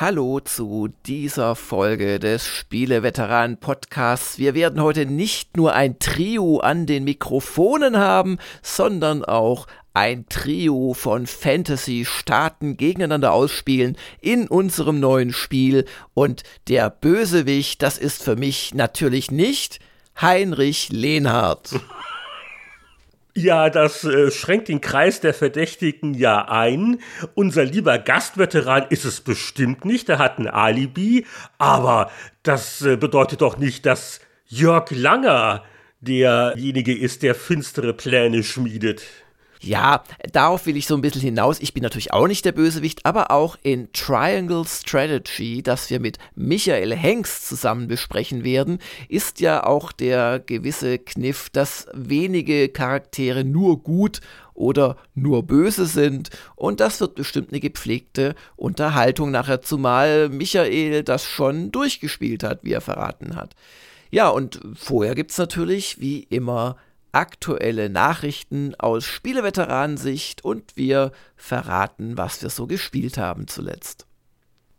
Hallo zu dieser Folge des Spieleveteranen Podcasts. Wir werden heute nicht nur ein Trio an den Mikrofonen haben, sondern auch ein Trio von Fantasy-Staaten gegeneinander ausspielen in unserem neuen Spiel. Und der Bösewicht, das ist für mich natürlich nicht Heinrich Lehnhardt. Ja, das äh, schränkt den Kreis der Verdächtigen ja ein. Unser lieber Gastveteran ist es bestimmt nicht, er hat ein Alibi, aber das äh, bedeutet doch nicht, dass Jörg Langer derjenige ist, der finstere Pläne schmiedet. Ja, darauf will ich so ein bisschen hinaus. Ich bin natürlich auch nicht der Bösewicht, aber auch in Triangle Strategy, das wir mit Michael Hengst zusammen besprechen werden, ist ja auch der gewisse Kniff, dass wenige Charaktere nur gut oder nur böse sind. Und das wird bestimmt eine gepflegte Unterhaltung nachher, zumal Michael das schon durchgespielt hat, wie er verraten hat. Ja, und vorher gibt es natürlich, wie immer, aktuelle Nachrichten aus Spieleveteranensicht und wir verraten, was wir so gespielt haben zuletzt.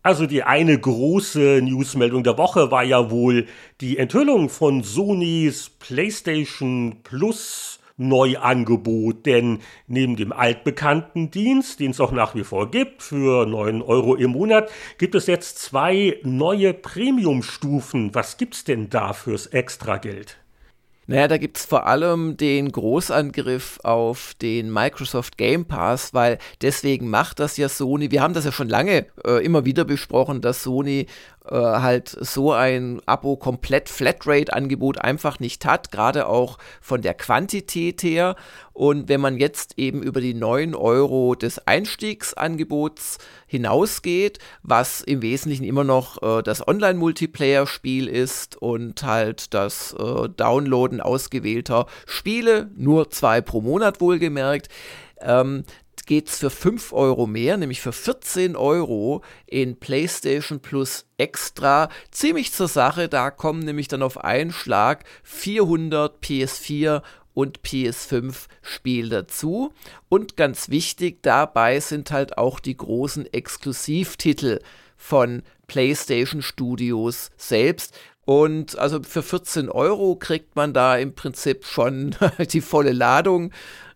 Also die eine große Newsmeldung der Woche war ja wohl die Enthüllung von Sonys PlayStation Plus Neuangebot, denn neben dem altbekannten Dienst, den es auch nach wie vor gibt, für 9 Euro im Monat, gibt es jetzt zwei neue Premium-Stufen. Was gibt's denn da fürs Extrageld? Naja, da gibt es vor allem den Großangriff auf den Microsoft Game Pass, weil deswegen macht das ja Sony. Wir haben das ja schon lange äh, immer wieder besprochen, dass Sony äh, halt so ein Abo komplett Flatrate-Angebot einfach nicht hat, gerade auch von der Quantität her. Und wenn man jetzt eben über die 9 Euro des Einstiegsangebots hinausgeht, was im Wesentlichen immer noch äh, das Online-Multiplayer-Spiel ist und halt das äh, Downloaden ausgewählter Spiele, nur zwei pro Monat wohlgemerkt, ähm, geht es für 5 Euro mehr, nämlich für 14 Euro in PlayStation Plus Extra. Ziemlich zur Sache, da kommen nämlich dann auf einen Schlag 400 PS4 und PS5 Spiel dazu. Und ganz wichtig dabei sind halt auch die großen Exklusivtitel von PlayStation Studios selbst. Und also für 14 Euro kriegt man da im Prinzip schon die volle Ladung.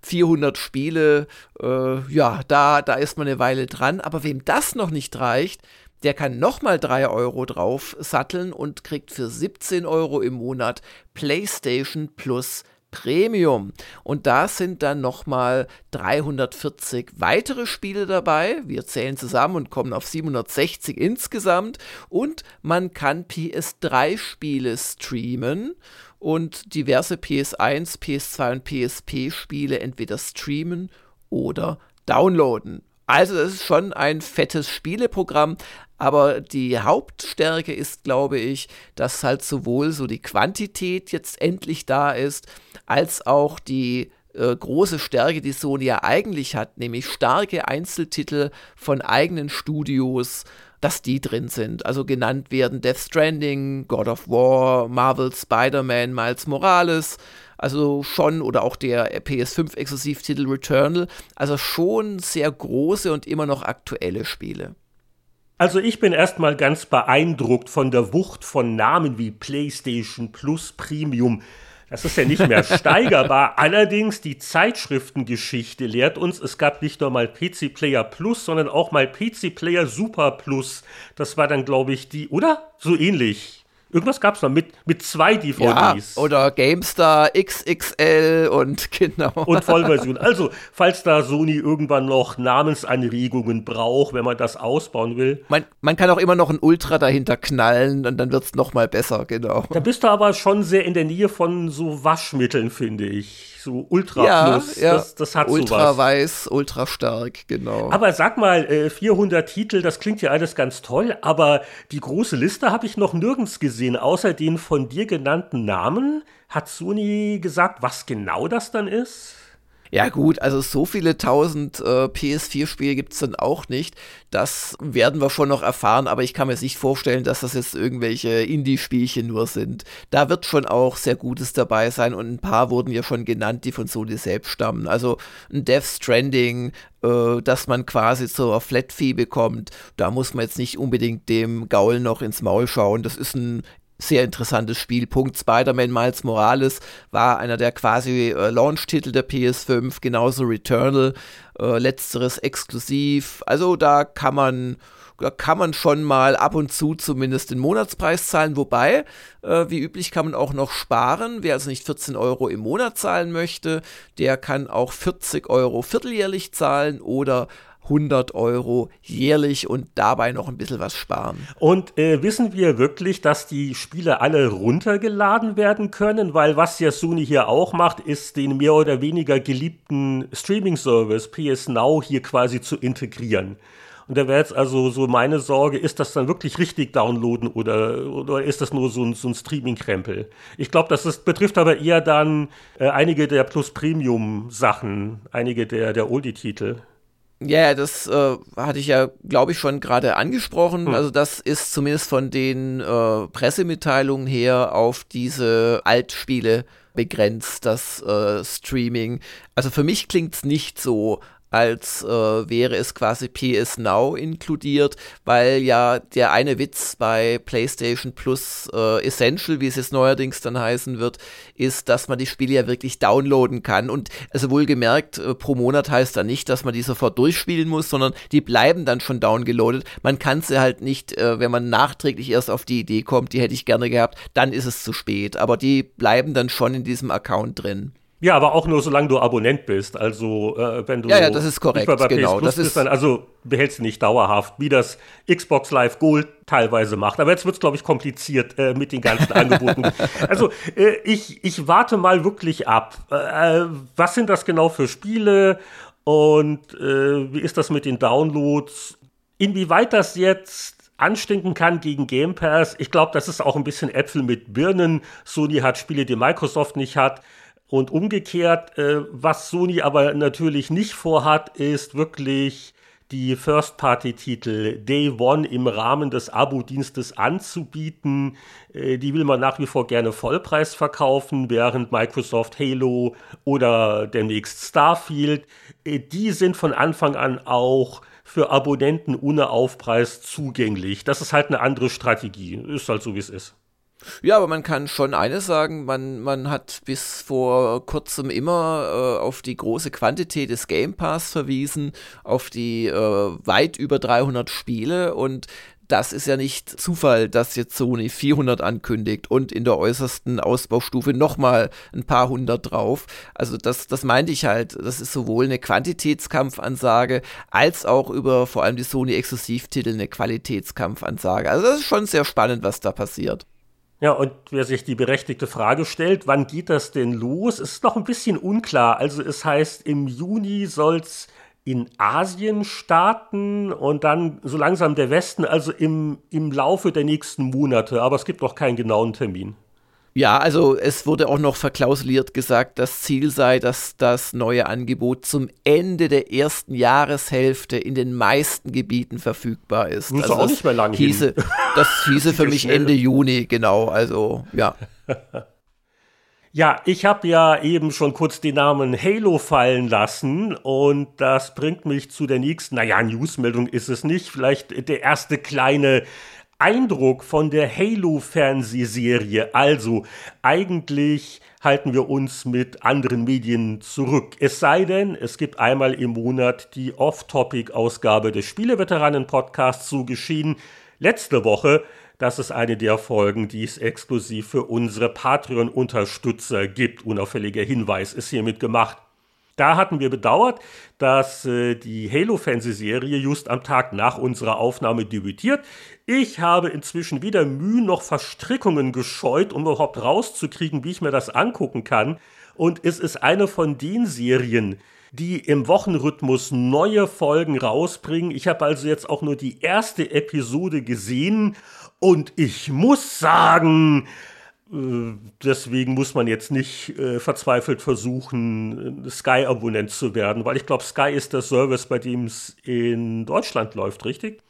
400 Spiele, äh, ja, da, da ist man eine Weile dran. Aber wem das noch nicht reicht, der kann nochmal 3 Euro drauf satteln und kriegt für 17 Euro im Monat PlayStation Plus Premium. Und da sind dann nochmal 340 weitere Spiele dabei. Wir zählen zusammen und kommen auf 760 insgesamt. Und man kann PS3-Spiele streamen und diverse PS1, PS2 und PSP-Spiele entweder streamen oder downloaden. Also das ist schon ein fettes Spieleprogramm, aber die Hauptstärke ist, glaube ich, dass halt sowohl so die Quantität jetzt endlich da ist, als auch die äh, große Stärke, die Sony ja eigentlich hat, nämlich starke Einzeltitel von eigenen Studios, dass die drin sind. Also genannt werden Death Stranding, God of War, Marvel Spider-Man, Miles Morales, also schon, oder auch der PS5-Exklusivtitel Returnal, also schon sehr große und immer noch aktuelle Spiele. Also ich bin erstmal ganz beeindruckt von der Wucht von Namen wie PlayStation Plus Premium. Das ist ja nicht mehr steigerbar. Allerdings die Zeitschriftengeschichte lehrt uns, es gab nicht nur mal PC Player Plus, sondern auch mal PC Player Super Plus. Das war dann, glaube ich, die, oder? So ähnlich. Irgendwas gab es noch mit, mit zwei DVDs. Ja, oder GameStar XXL und genau. Und Vollversion. Also, falls da Sony irgendwann noch Namensanregungen braucht, wenn man das ausbauen will. Man, man kann auch immer noch ein Ultra dahinter knallen und dann wird es nochmal besser, genau. Da bist du aber schon sehr in der Nähe von so Waschmitteln, finde ich so Ultra ja. Ja. Das, das hat Ultra sowas. weiß, ultra stark, genau. Aber sag mal, 400 äh, Titel, das klingt ja alles ganz toll, aber die große Liste habe ich noch nirgends gesehen, außer den von dir genannten Namen. Hat Sony gesagt, was genau das dann ist? Ja gut, also so viele tausend äh, PS4-Spiele gibt es dann auch nicht. Das werden wir schon noch erfahren, aber ich kann mir jetzt nicht vorstellen, dass das jetzt irgendwelche Indie-Spielchen nur sind. Da wird schon auch sehr Gutes dabei sein und ein paar wurden ja schon genannt, die von Sony selbst stammen. Also ein Death Stranding, äh, dass man quasi zur Flat Fee bekommt. Da muss man jetzt nicht unbedingt dem Gaul noch ins Maul schauen. Das ist ein sehr interessantes Spiel. Punkt Spider-Man Miles Morales war einer der quasi äh, Launch-Titel der PS5, genauso Returnal, äh, letzteres exklusiv. Also da kann man da kann man schon mal ab und zu zumindest den Monatspreis zahlen, wobei, äh, wie üblich, kann man auch noch sparen. Wer also nicht 14 Euro im Monat zahlen möchte, der kann auch 40 Euro vierteljährlich zahlen oder 100 Euro jährlich und dabei noch ein bisschen was sparen. Und äh, wissen wir wirklich, dass die Spiele alle runtergeladen werden können? Weil was ja Sony hier auch macht, ist den mehr oder weniger geliebten Streaming-Service PS Now hier quasi zu integrieren. Und da wäre jetzt also so meine Sorge, ist das dann wirklich richtig downloaden oder, oder ist das nur so ein, so ein Streaming-Krempel? Ich glaube, das ist, betrifft aber eher dann äh, einige der Plus-Premium-Sachen, einige der, der Oldie-Titel. Ja, das äh, hatte ich ja, glaube ich, schon gerade angesprochen. Hm. Also das ist zumindest von den äh, Pressemitteilungen her auf diese Altspiele begrenzt, das äh, Streaming. Also für mich klingt es nicht so, als äh, wäre es quasi PS Now inkludiert, weil ja der eine Witz bei PlayStation Plus äh, Essential, wie es jetzt neuerdings dann heißen wird, ist, dass man die Spiele ja wirklich downloaden kann. Und also wohlgemerkt, äh, pro Monat heißt da nicht, dass man die sofort durchspielen muss, sondern die bleiben dann schon downgeloadet. Man kann sie halt nicht, äh, wenn man nachträglich erst auf die Idee kommt, die hätte ich gerne gehabt, dann ist es zu spät. Aber die bleiben dann schon in diesem Account drin. Ja, aber auch nur solange du Abonnent bist. Also äh, wenn du ja, ja, das ist korrekt. Bei genau, das bist, ist dann also behältst du nicht dauerhaft, wie das Xbox Live Gold teilweise macht. Aber jetzt wird es, glaube ich, kompliziert äh, mit den ganzen Angeboten. Also äh, ich, ich warte mal wirklich ab. Äh, was sind das genau für Spiele und äh, wie ist das mit den Downloads? Inwieweit das jetzt anstinken kann gegen Game Pass. Ich glaube, das ist auch ein bisschen Äpfel mit Birnen. Sony hat Spiele, die Microsoft nicht hat. Und umgekehrt, äh, was Sony aber natürlich nicht vorhat, ist wirklich die First-Party-Titel Day One im Rahmen des Abo-Dienstes anzubieten. Äh, die will man nach wie vor gerne Vollpreis verkaufen, während Microsoft Halo oder demnächst Starfield, äh, die sind von Anfang an auch für Abonnenten ohne Aufpreis zugänglich. Das ist halt eine andere Strategie. Ist halt so, wie es ist. Ja, aber man kann schon eines sagen, man, man hat bis vor kurzem immer äh, auf die große Quantität des Game Pass verwiesen, auf die äh, weit über 300 Spiele und das ist ja nicht Zufall, dass jetzt Sony 400 ankündigt und in der äußersten Ausbaustufe nochmal ein paar hundert drauf. Also das, das meinte ich halt. Das ist sowohl eine Quantitätskampfansage als auch über vor allem die Sony-Exklusivtitel eine Qualitätskampfansage. Also das ist schon sehr spannend, was da passiert. Ja, und wer sich die berechtigte Frage stellt, wann geht das denn los, ist noch ein bisschen unklar. Also es heißt, im Juni soll es in Asien starten und dann so langsam der Westen, also im, im Laufe der nächsten Monate. Aber es gibt noch keinen genauen Termin. Ja, also es wurde auch noch verklausuliert gesagt, das Ziel sei, dass das neue Angebot zum Ende der ersten Jahreshälfte in den meisten Gebieten verfügbar ist. Das also auch nicht mehr lange hieße, hin. Das hieße für mich Ende Juni, genau. Also ja. Ja, ich habe ja eben schon kurz den Namen Halo fallen lassen und das bringt mich zu der nächsten, naja, Newsmeldung ist es nicht, vielleicht der erste kleine Eindruck von der Halo-Fernsehserie. Also eigentlich halten wir uns mit anderen Medien zurück. Es sei denn, es gibt einmal im Monat die Off-Topic-Ausgabe des Spieleveteranen-Podcasts zu geschehen. Letzte Woche, das ist eine der Folgen, die es exklusiv für unsere Patreon-Unterstützer gibt. Unauffälliger Hinweis ist hiermit gemacht. Da hatten wir bedauert, dass äh, die Halo-Fernsehserie just am Tag nach unserer Aufnahme debütiert. Ich habe inzwischen weder Mühe noch Verstrickungen gescheut, um überhaupt rauszukriegen, wie ich mir das angucken kann. Und es ist eine von den Serien, die im Wochenrhythmus neue Folgen rausbringen. Ich habe also jetzt auch nur die erste Episode gesehen und ich muss sagen, deswegen muss man jetzt nicht äh, verzweifelt versuchen, Sky-Abonnent zu werden, weil ich glaube, Sky ist der Service, bei dem es in Deutschland läuft, richtig?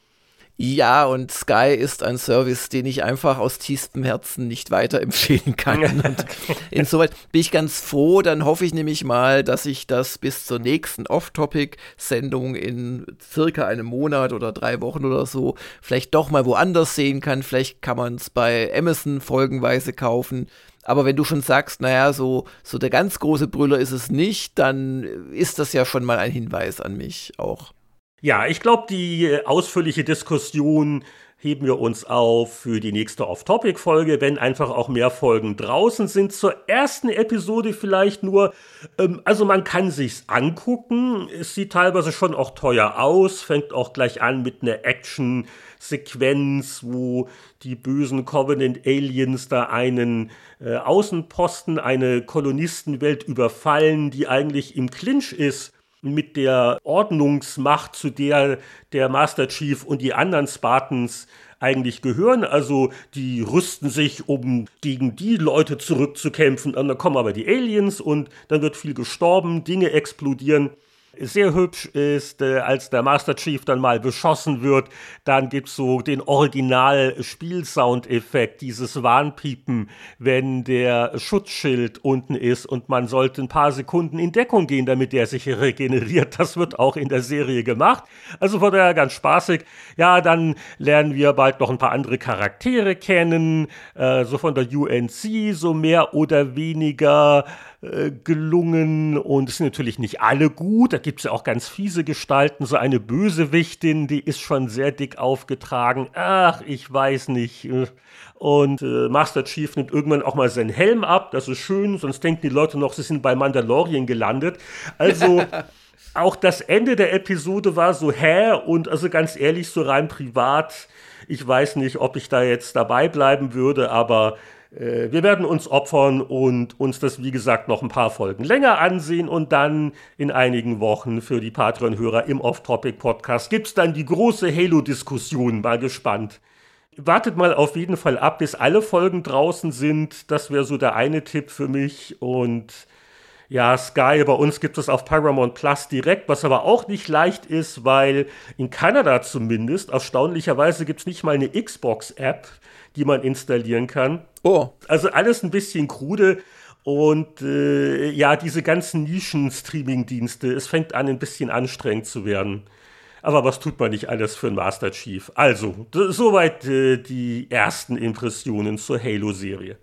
Ja, und Sky ist ein Service, den ich einfach aus tiefstem Herzen nicht weiterempfehlen kann. Und insoweit bin ich ganz froh. Dann hoffe ich nämlich mal, dass ich das bis zur nächsten Off-Topic-Sendung in circa einem Monat oder drei Wochen oder so vielleicht doch mal woanders sehen kann. Vielleicht kann man es bei Amazon folgenweise kaufen. Aber wenn du schon sagst, naja, so, so der ganz große Brüller ist es nicht, dann ist das ja schon mal ein Hinweis an mich auch. Ja, ich glaube, die äh, ausführliche Diskussion heben wir uns auf für die nächste Off-Topic-Folge, wenn einfach auch mehr Folgen draußen sind. Zur ersten Episode vielleicht nur, ähm, also man kann sich's angucken. Es sieht teilweise schon auch teuer aus, fängt auch gleich an mit einer Action-Sequenz, wo die bösen Covenant Aliens da einen äh, Außenposten, eine Kolonistenwelt überfallen, die eigentlich im Clinch ist mit der Ordnungsmacht, zu der der Master Chief und die anderen Spartans eigentlich gehören. Also die rüsten sich, um gegen die Leute zurückzukämpfen. Und dann kommen aber die Aliens und dann wird viel gestorben, Dinge explodieren sehr hübsch ist, äh, als der Master Chief dann mal beschossen wird, dann gibt es so den Original-Spielsound-Effekt, dieses Warnpiepen, wenn der Schutzschild unten ist und man sollte ein paar Sekunden in Deckung gehen, damit der sich regeneriert. Das wird auch in der Serie gemacht. Also von daher ganz spaßig. Ja, dann lernen wir bald noch ein paar andere Charaktere kennen, äh, so von der UNC, so mehr oder weniger äh, gelungen und es sind natürlich nicht alle gut. Da gibt es ja auch ganz fiese Gestalten. So eine Bösewichtin, die ist schon sehr dick aufgetragen. Ach, ich weiß nicht. Und äh, Master Chief nimmt irgendwann auch mal seinen Helm ab. Das ist schön, sonst denken die Leute noch, sie sind bei Mandalorian gelandet. Also. auch das Ende der Episode war so hä und also ganz ehrlich, so rein privat, ich weiß nicht, ob ich da jetzt dabei bleiben würde, aber äh, wir werden uns opfern und uns das, wie gesagt, noch ein paar Folgen länger ansehen und dann in einigen Wochen für die Patreon-Hörer im Off-Topic-Podcast gibt es dann die große Halo-Diskussion. Mal gespannt. Wartet mal auf jeden Fall ab, bis alle Folgen draußen sind. Das wäre so der eine Tipp für mich. Und ja, Sky, bei uns gibt es auf Paramount Plus direkt, was aber auch nicht leicht ist, weil in Kanada zumindest, erstaunlicherweise gibt es nicht mal eine Xbox-App die man installieren kann. Oh. Also alles ein bisschen krude. Und äh, ja, diese ganzen Nischen-Streaming-Dienste, es fängt an, ein bisschen anstrengend zu werden. Aber was tut man nicht alles für einen Master Chief? Also, soweit äh, die ersten Impressionen zur Halo-Serie.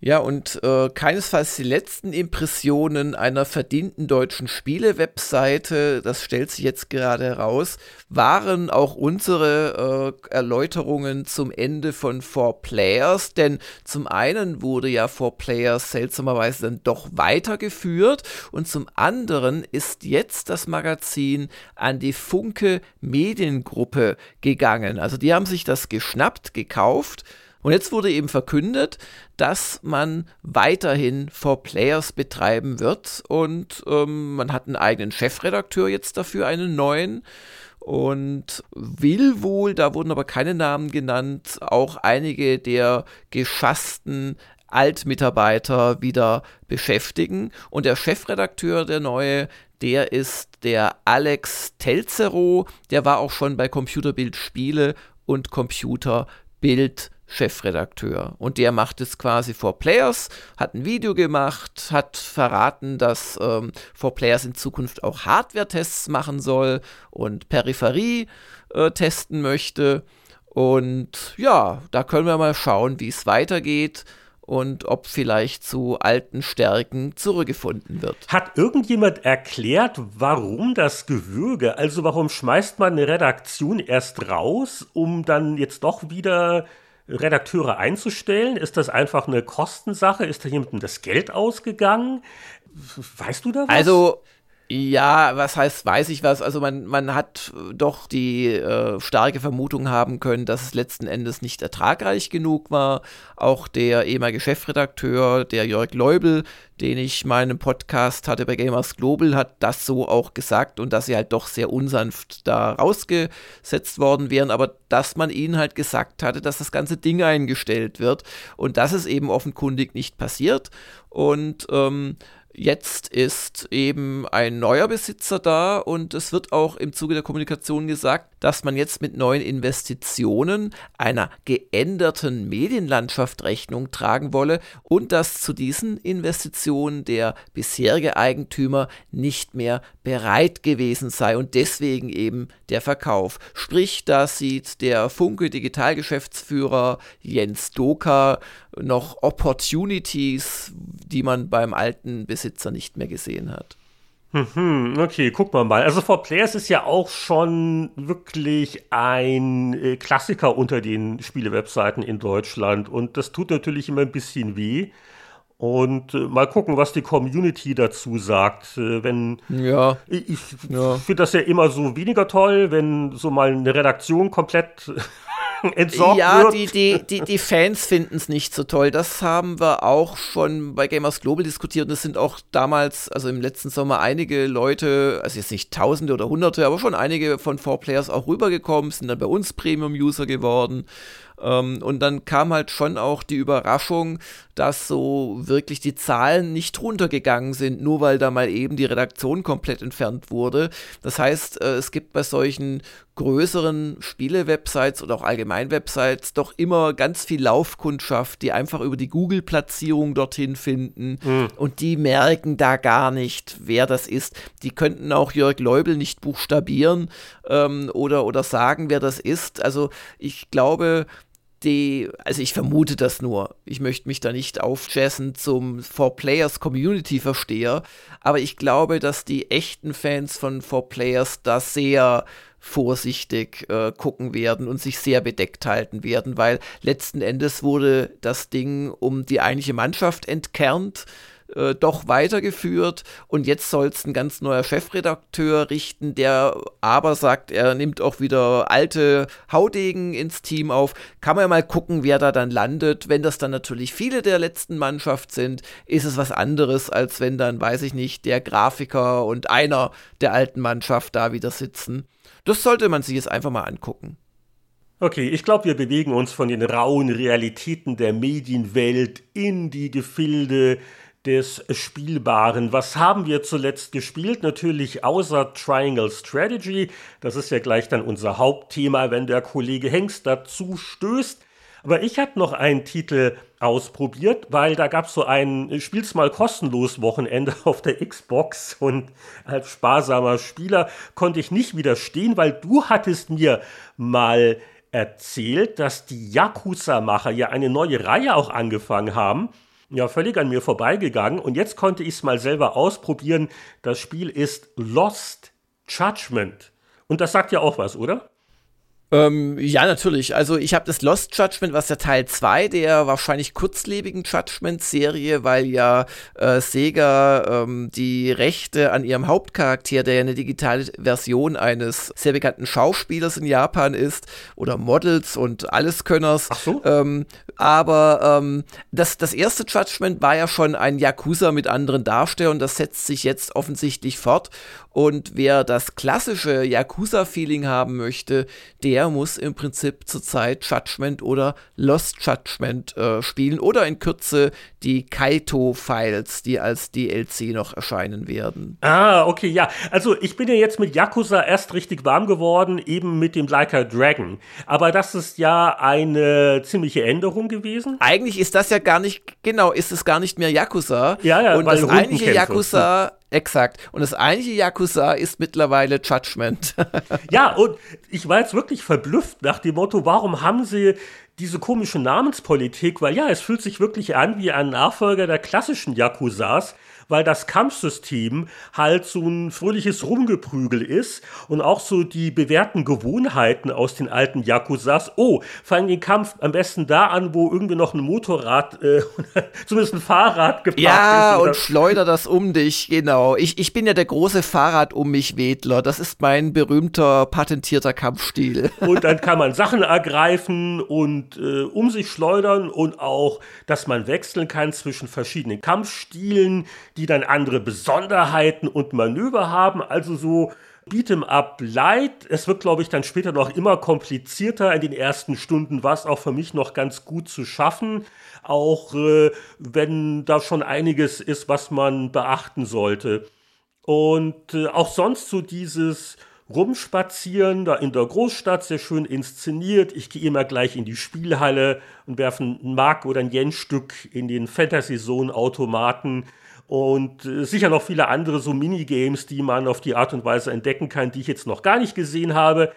Ja, und äh, keinesfalls die letzten Impressionen einer verdienten deutschen Spiele-Webseite, das stellt sich jetzt gerade heraus, waren auch unsere äh, Erläuterungen zum Ende von Four Players, denn zum einen wurde ja Four Players seltsamerweise dann doch weitergeführt und zum anderen ist jetzt das Magazin an die Funke Mediengruppe gegangen. Also die haben sich das geschnappt, gekauft und jetzt wurde eben verkündet, dass man weiterhin For Players betreiben wird. Und ähm, man hat einen eigenen Chefredakteur jetzt dafür, einen neuen. Und will wohl, da wurden aber keine Namen genannt, auch einige der geschassten Altmitarbeiter wieder beschäftigen. Und der Chefredakteur, der neue, der ist der Alex Telzero, der war auch schon bei Computerbild Spiele und Computerbild Chefredakteur. Und der macht es quasi vor Players, hat ein Video gemacht, hat verraten, dass ähm, Players in Zukunft auch Hardware-Tests machen soll und Peripherie äh, testen möchte. Und ja, da können wir mal schauen, wie es weitergeht und ob vielleicht zu alten Stärken zurückgefunden wird. Hat irgendjemand erklärt, warum das Gewürge? Also warum schmeißt man eine Redaktion erst raus, um dann jetzt doch wieder Redakteure einzustellen? Ist das einfach eine Kostensache? Ist da jemandem das Geld ausgegangen? Weißt du da was? Also, Ja, was heißt, weiß ich was? Also man, man hat doch die äh, starke Vermutung haben können, dass es letzten Endes nicht ertragreich genug war. Auch der ehemalige Chefredakteur, der Jörg Leubel, den ich meinen Podcast hatte bei Gamers Global, hat das so auch gesagt und dass sie halt doch sehr unsanft da rausgesetzt worden wären, aber dass man ihnen halt gesagt hatte, dass das ganze Ding eingestellt wird und das ist eben offenkundig nicht passiert und ähm, Jetzt ist eben ein neuer Besitzer da und es wird auch im Zuge der Kommunikation gesagt, dass man jetzt mit neuen Investitionen einer geänderten Medienlandschaft Rechnung tragen wolle und dass zu diesen Investitionen der bisherige Eigentümer nicht mehr bereit gewesen sei und deswegen eben der Verkauf. Sprich, da sieht der Funke Digitalgeschäftsführer Jens Doka noch Opportunities, die man beim alten Besitzer nicht mehr gesehen hat. Mhm, okay, guck mal mal. Also For Players ist ja auch schon wirklich ein äh, Klassiker unter den Spielewebseiten in Deutschland und das tut natürlich immer ein bisschen weh. Und äh, mal gucken, was die Community dazu sagt. Äh, wenn ja, ich, ich ja. finde das ja immer so weniger toll, wenn so mal eine Redaktion komplett entsorgt ja, wird. Ja, die, die, die, die Fans finden es nicht so toll. Das haben wir auch schon bei Gamers Global diskutiert. Und es sind auch damals, also im letzten Sommer, einige Leute, also jetzt nicht Tausende oder Hunderte, aber schon einige von 4Players auch rübergekommen, sind dann bei uns Premium-User geworden. Ähm, und dann kam halt schon auch die Überraschung, dass so wirklich die Zahlen nicht runtergegangen sind, nur weil da mal eben die Redaktion komplett entfernt wurde. Das heißt, äh, es gibt bei solchen größeren Spiele-Websites oder auch allgemein Websites doch immer ganz viel Laufkundschaft, die einfach über die Google-Platzierung dorthin finden mhm. und die merken da gar nicht, wer das ist. Die könnten auch Jörg Leubel nicht buchstabieren ähm, oder, oder sagen, wer das ist. Also ich glaube, die, also ich vermute das nur. Ich möchte mich da nicht aufjessen zum Four Players Community Versteher, aber ich glaube, dass die echten Fans von Four Players da sehr vorsichtig äh, gucken werden und sich sehr bedeckt halten werden, weil letzten Endes wurde das Ding um die eigentliche Mannschaft entkernt äh, doch weitergeführt und jetzt soll es ein ganz neuer Chefredakteur richten, der aber sagt, er nimmt auch wieder alte Haudegen ins Team auf. Kann man ja mal gucken, wer da dann landet. Wenn das dann natürlich viele der letzten Mannschaft sind, ist es was anderes, als wenn dann, weiß ich nicht, der Grafiker und einer der alten Mannschaft da wieder sitzen. Das sollte man sich jetzt einfach mal angucken. Okay, ich glaube, wir bewegen uns von den rauen Realitäten der Medienwelt in die Gefilde des Spielbaren. Was haben wir zuletzt gespielt? Natürlich außer Triangle Strategy. Das ist ja gleich dann unser Hauptthema, wenn der Kollege Hengst dazu stößt. Aber ich habe noch einen Titel ausprobiert, weil da gab es so ein Spiel's mal kostenlos Wochenende auf der Xbox und als sparsamer Spieler konnte ich nicht widerstehen, weil du hattest mir mal erzählt, dass die Yakuza-Macher ja eine neue Reihe auch angefangen haben ja völlig an mir vorbeigegangen und jetzt konnte ich es mal selber ausprobieren. Das Spiel ist Lost Judgment. Und das sagt ja auch was, oder? Ähm, ja, natürlich. Also ich habe das Lost Judgment, was der Teil 2 der wahrscheinlich kurzlebigen Judgment-Serie, weil ja äh, Sega ähm, die Rechte an ihrem Hauptcharakter, der ja eine digitale Version eines sehr bekannten Schauspielers in Japan ist, oder Models und Alleskönners. Ach so. Ähm, aber ähm, das, das erste Judgment war ja schon ein Yakuza mit anderen Darstellern das setzt sich jetzt offensichtlich fort. Und wer das klassische Yakuza-Feeling haben möchte, der muss im Prinzip zurzeit Judgment oder Lost Judgment äh, spielen oder in Kürze die Kaito-Files, die als DLC noch erscheinen werden. Ah, okay, ja. Also ich bin ja jetzt mit Yakuza erst richtig warm geworden, eben mit dem Like a Dragon. Aber das ist ja eine ziemliche Änderung gewesen. Eigentlich ist das ja gar nicht, genau, ist es gar nicht mehr Yakuza. Ja, ja, Und das eigentliche Yakuza Exakt. Und das eigentliche Yakuza ist mittlerweile Judgment. ja, und ich war jetzt wirklich verblüfft nach dem Motto, warum haben sie diese komische Namenspolitik, weil ja, es fühlt sich wirklich an wie ein Nachfolger der klassischen Yakuzas, weil das Kampfsystem halt so ein fröhliches Rumgeprügel ist und auch so die bewährten Gewohnheiten aus den alten Yakuzas. Oh, fangen den Kampf am besten da an, wo irgendwie noch ein Motorrad, äh, zumindest ein Fahrrad geparkt ja, ist. Ja, und schleuder das um dich, genau. Ich, ich bin ja der große Fahrrad um mich Wedler. Das ist mein berühmter, patentierter Kampfstil. Und dann kann man Sachen ergreifen und äh, um sich schleudern und auch, dass man wechseln kann zwischen verschiedenen Kampfstilen, die dann andere Besonderheiten und Manöver haben. Also so Beat'em Up Light. Es wird, glaube ich, dann später noch immer komplizierter. In den ersten Stunden war es auch für mich noch ganz gut zu schaffen. Auch äh, wenn da schon einiges ist, was man beachten sollte. Und äh, auch sonst so dieses Rumspazieren da in der Großstadt, sehr schön inszeniert. Ich gehe immer gleich in die Spielhalle und werfe ein Mark oder ein Yen-Stück in den Fantasy-Zone-Automaten und äh, sicher noch viele andere so Minigames, die man auf die Art und Weise entdecken kann, die ich jetzt noch gar nicht gesehen habe.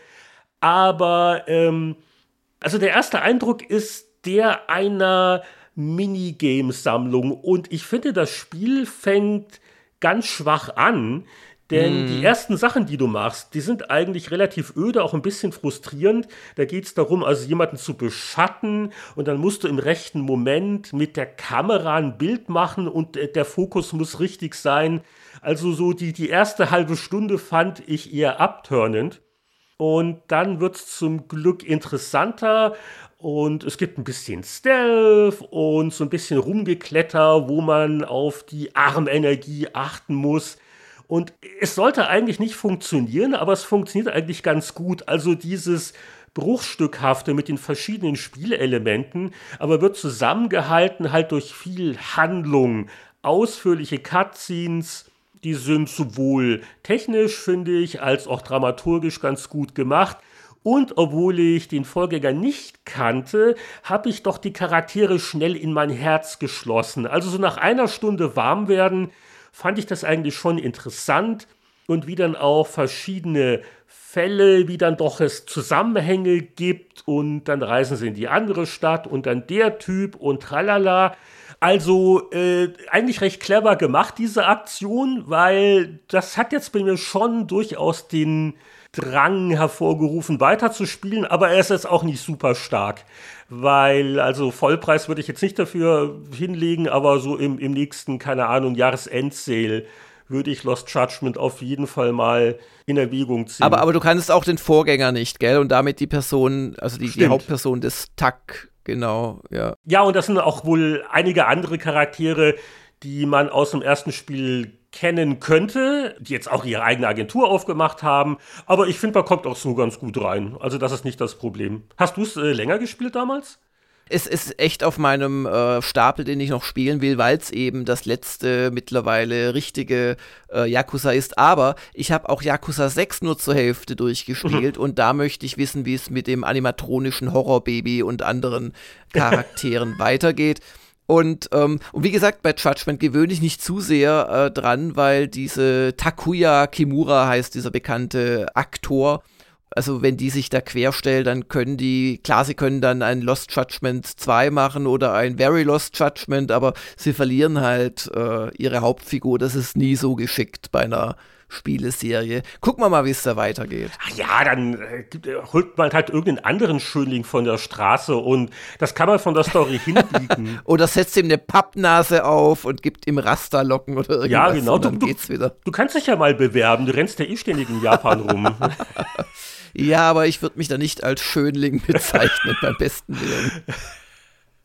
Aber ähm, also der erste Eindruck ist der einer Minigames-Sammlung und ich finde, das Spiel fängt ganz schwach an. Denn mm. die ersten Sachen, die du machst, die sind eigentlich relativ öde, auch ein bisschen frustrierend. Da geht es darum, also jemanden zu beschatten und dann musst du im rechten Moment mit der Kamera ein Bild machen und der Fokus muss richtig sein. Also so die, die erste halbe Stunde fand ich eher abturnend. Und dann wird es zum Glück interessanter und es gibt ein bisschen Stealth und so ein bisschen Rumgekletter, wo man auf die Armenergie achten muss. Und es sollte eigentlich nicht funktionieren, aber es funktioniert eigentlich ganz gut. Also dieses Bruchstückhafte mit den verschiedenen Spielelementen, aber wird zusammengehalten halt durch viel Handlung, ausführliche Cutscenes, die sind sowohl technisch, finde ich, als auch dramaturgisch ganz gut gemacht. Und obwohl ich den Vorgänger nicht kannte, habe ich doch die Charaktere schnell in mein Herz geschlossen. Also so nach einer Stunde warm werden fand ich das eigentlich schon interessant und wie dann auch verschiedene Fälle, wie dann doch es Zusammenhänge gibt und dann reisen sie in die andere Stadt und dann der Typ und tralala. Also äh, eigentlich recht clever gemacht, diese Aktion, weil das hat jetzt bei mir schon durchaus den Drang hervorgerufen, weiterzuspielen, aber er ist jetzt auch nicht super stark. Weil, also Vollpreis würde ich jetzt nicht dafür hinlegen, aber so im, im nächsten, keine Ahnung, Jahresendsale würde ich Lost Judgment auf jeden Fall mal in Erwägung ziehen. Aber, aber du kannst auch den Vorgänger nicht, gell? Und damit die Person, also die, die Hauptperson des TAC, genau, ja. Ja, und das sind auch wohl einige andere Charaktere, die man aus dem ersten Spiel kennen könnte, die jetzt auch ihre eigene Agentur aufgemacht haben. Aber ich finde, man kommt auch so ganz gut rein. Also das ist nicht das Problem. Hast du es äh, länger gespielt damals? Es ist echt auf meinem äh, Stapel, den ich noch spielen will, weil es eben das letzte mittlerweile richtige äh, Yakuza ist. Aber ich habe auch Yakuza 6 nur zur Hälfte durchgespielt und da möchte ich wissen, wie es mit dem animatronischen Horrorbaby und anderen Charakteren weitergeht. Und, ähm, und wie gesagt, bei Judgment gewöhne ich nicht zu sehr äh, dran, weil diese Takuya Kimura heißt dieser bekannte Aktor. Also wenn die sich da querstellt, dann können die, klar, sie können dann ein Lost Judgment 2 machen oder ein Very Lost Judgment, aber sie verlieren halt äh, ihre Hauptfigur. Das ist nie so geschickt bei einer Spieleserie. Gucken wir mal, wie es da weitergeht. Ach ja, dann äh, holt man halt irgendeinen anderen Schönling von der Straße und das kann man von der Story hinbiegen. oder setzt ihm eine Pappnase auf und gibt ihm Rasterlocken oder irgendwas. Ja, genau. Und dann du, geht's wieder. Du kannst dich ja mal bewerben. Du rennst ja eh ständig in Japan rum. ja, aber ich würde mich da nicht als Schönling bezeichnen, beim besten Willen.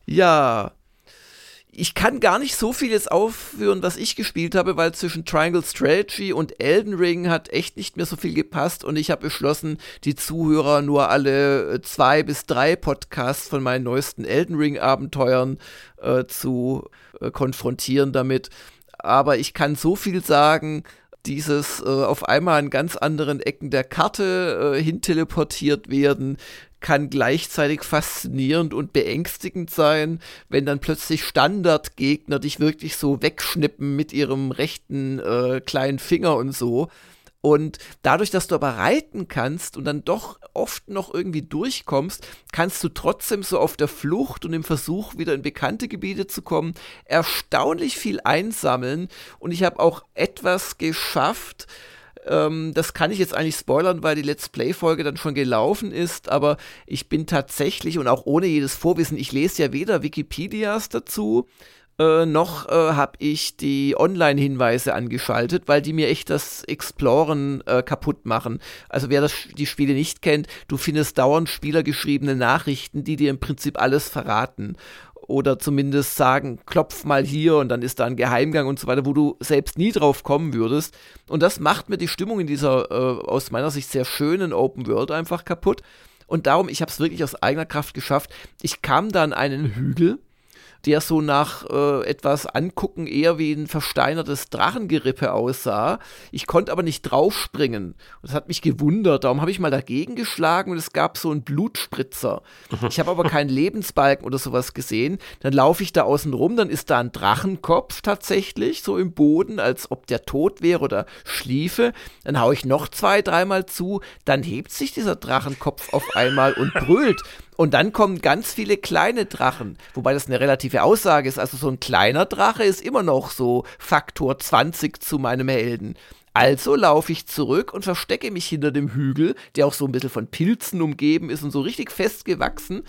Ja, ich kann gar nicht so viel jetzt aufführen, was ich gespielt habe, weil zwischen Triangle Strategy und Elden Ring hat echt nicht mehr so viel gepasst und ich habe beschlossen, die Zuhörer nur alle äh, zwei bis drei Podcasts von meinen neuesten Elden Ring Abenteuern äh, zu äh, konfrontieren damit. Aber ich kann so viel sagen, dieses äh, auf einmal an ganz anderen Ecken der Karte äh, hinteleportiert werden, kann gleichzeitig faszinierend und beängstigend sein, wenn dann plötzlich Standardgegner dich wirklich so wegschnippen mit ihrem rechten äh, kleinen Finger und so. Und dadurch, dass du aber reiten kannst und dann doch oft noch irgendwie durchkommst, kannst du trotzdem so auf der Flucht und im Versuch, wieder in bekannte Gebiete zu kommen, erstaunlich viel einsammeln. Und ich habe auch etwas geschafft, ähm, das kann ich jetzt eigentlich spoilern, weil die Let's Play-Folge dann schon gelaufen ist, aber ich bin tatsächlich und auch ohne jedes Vorwissen, ich lese ja weder Wikipedias dazu, äh, noch äh, habe ich die Online-Hinweise angeschaltet, weil die mir echt das Exploren äh, kaputt machen. Also wer das, die Spiele nicht kennt, du findest dauernd spielergeschriebene Nachrichten, die dir im Prinzip alles verraten. Oder zumindest sagen, klopf mal hier und dann ist da ein Geheimgang und so weiter, wo du selbst nie drauf kommen würdest. Und das macht mir die Stimmung in dieser äh, aus meiner Sicht sehr schönen Open World einfach kaputt. Und darum, ich habe es wirklich aus eigener Kraft geschafft. Ich kam da an einen Hügel, der so nach äh, etwas Angucken eher wie ein versteinertes Drachengerippe aussah. Ich konnte aber nicht draufspringen. Das hat mich gewundert. Darum habe ich mal dagegen geschlagen und es gab so einen Blutspritzer. Ich habe aber keinen Lebensbalken oder sowas gesehen. Dann laufe ich da außen rum, dann ist da ein Drachenkopf tatsächlich, so im Boden, als ob der tot wäre oder schliefe. Dann haue ich noch zwei, dreimal zu. Dann hebt sich dieser Drachenkopf auf einmal und brüllt. Und dann kommen ganz viele kleine Drachen, wobei das eine relative Aussage ist. Also so ein kleiner Drache ist immer noch so Faktor 20 zu meinem Helden. Also laufe ich zurück und verstecke mich hinter dem Hügel, der auch so ein bisschen von Pilzen umgeben ist und so richtig festgewachsen.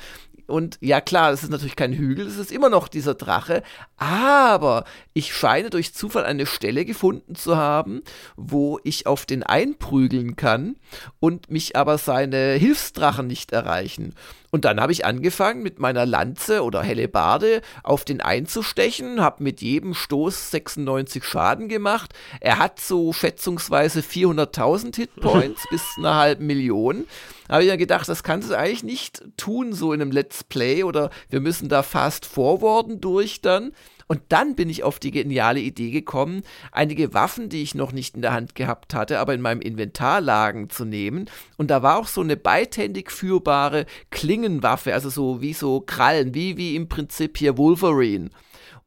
Und ja klar, es ist natürlich kein Hügel, es ist immer noch dieser Drache, aber ich scheine durch Zufall eine Stelle gefunden zu haben, wo ich auf den einprügeln kann und mich aber seine Hilfsdrachen nicht erreichen. Und dann habe ich angefangen mit meiner Lanze oder Hellebarde auf den einzustechen, habe mit jedem Stoß 96 Schaden gemacht. Er hat so schätzungsweise 400.000 Hitpoints bis eine halbe Million. Habe ich ja gedacht, das kannst du eigentlich nicht tun so in einem Let's Play oder wir müssen da fast forwarden durch dann. Und dann bin ich auf die geniale Idee gekommen, einige Waffen, die ich noch nicht in der Hand gehabt hatte, aber in meinem Inventar lagen, zu nehmen. Und da war auch so eine beidhändig führbare Klingenwaffe, also so wie so Krallen, wie, wie im Prinzip hier Wolverine.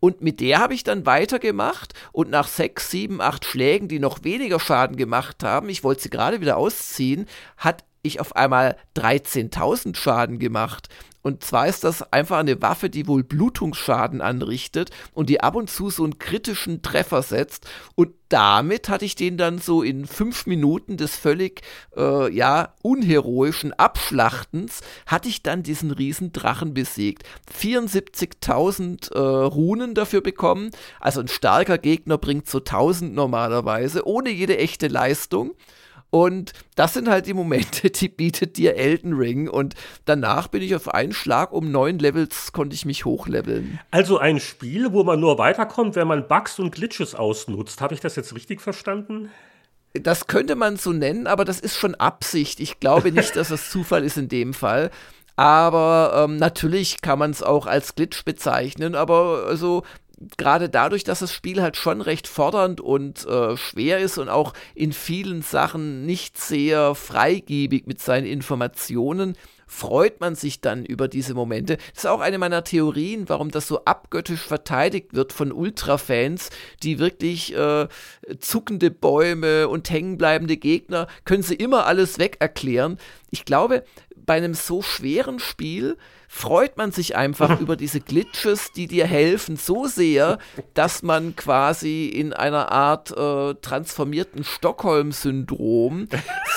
Und mit der habe ich dann weitergemacht und nach sechs, sieben, acht Schlägen, die noch weniger Schaden gemacht haben, ich wollte sie gerade wieder ausziehen, hat ich auf einmal 13.000 Schaden gemacht. Und zwar ist das einfach eine Waffe, die wohl Blutungsschaden anrichtet und die ab und zu so einen kritischen Treffer setzt. Und damit hatte ich den dann so in fünf Minuten des völlig, äh, ja, unheroischen Abschlachtens, hatte ich dann diesen riesen Drachen besiegt. 74.000 äh, Runen dafür bekommen. Also ein starker Gegner bringt so 1000 normalerweise, ohne jede echte Leistung. Und das sind halt die Momente, die bietet dir Elden Ring. Und danach bin ich auf einen Schlag um neun Levels, konnte ich mich hochleveln. Also ein Spiel, wo man nur weiterkommt, wenn man Bugs und Glitches ausnutzt. Habe ich das jetzt richtig verstanden? Das könnte man so nennen, aber das ist schon Absicht. Ich glaube nicht, dass das Zufall ist in dem Fall. Aber ähm, natürlich kann man es auch als Glitch bezeichnen, aber also gerade dadurch, dass das Spiel halt schon recht fordernd und äh, schwer ist und auch in vielen Sachen nicht sehr freigebig mit seinen Informationen, freut man sich dann über diese Momente. Das ist auch eine meiner Theorien, warum das so abgöttisch verteidigt wird von Ultra-Fans, die wirklich äh, zuckende Bäume und hängenbleibende Gegner können sie immer alles weg erklären. Ich glaube, bei einem so schweren Spiel freut man sich einfach über diese Glitches, die dir helfen, so sehr, dass man quasi in einer Art äh, transformierten Stockholm-Syndrom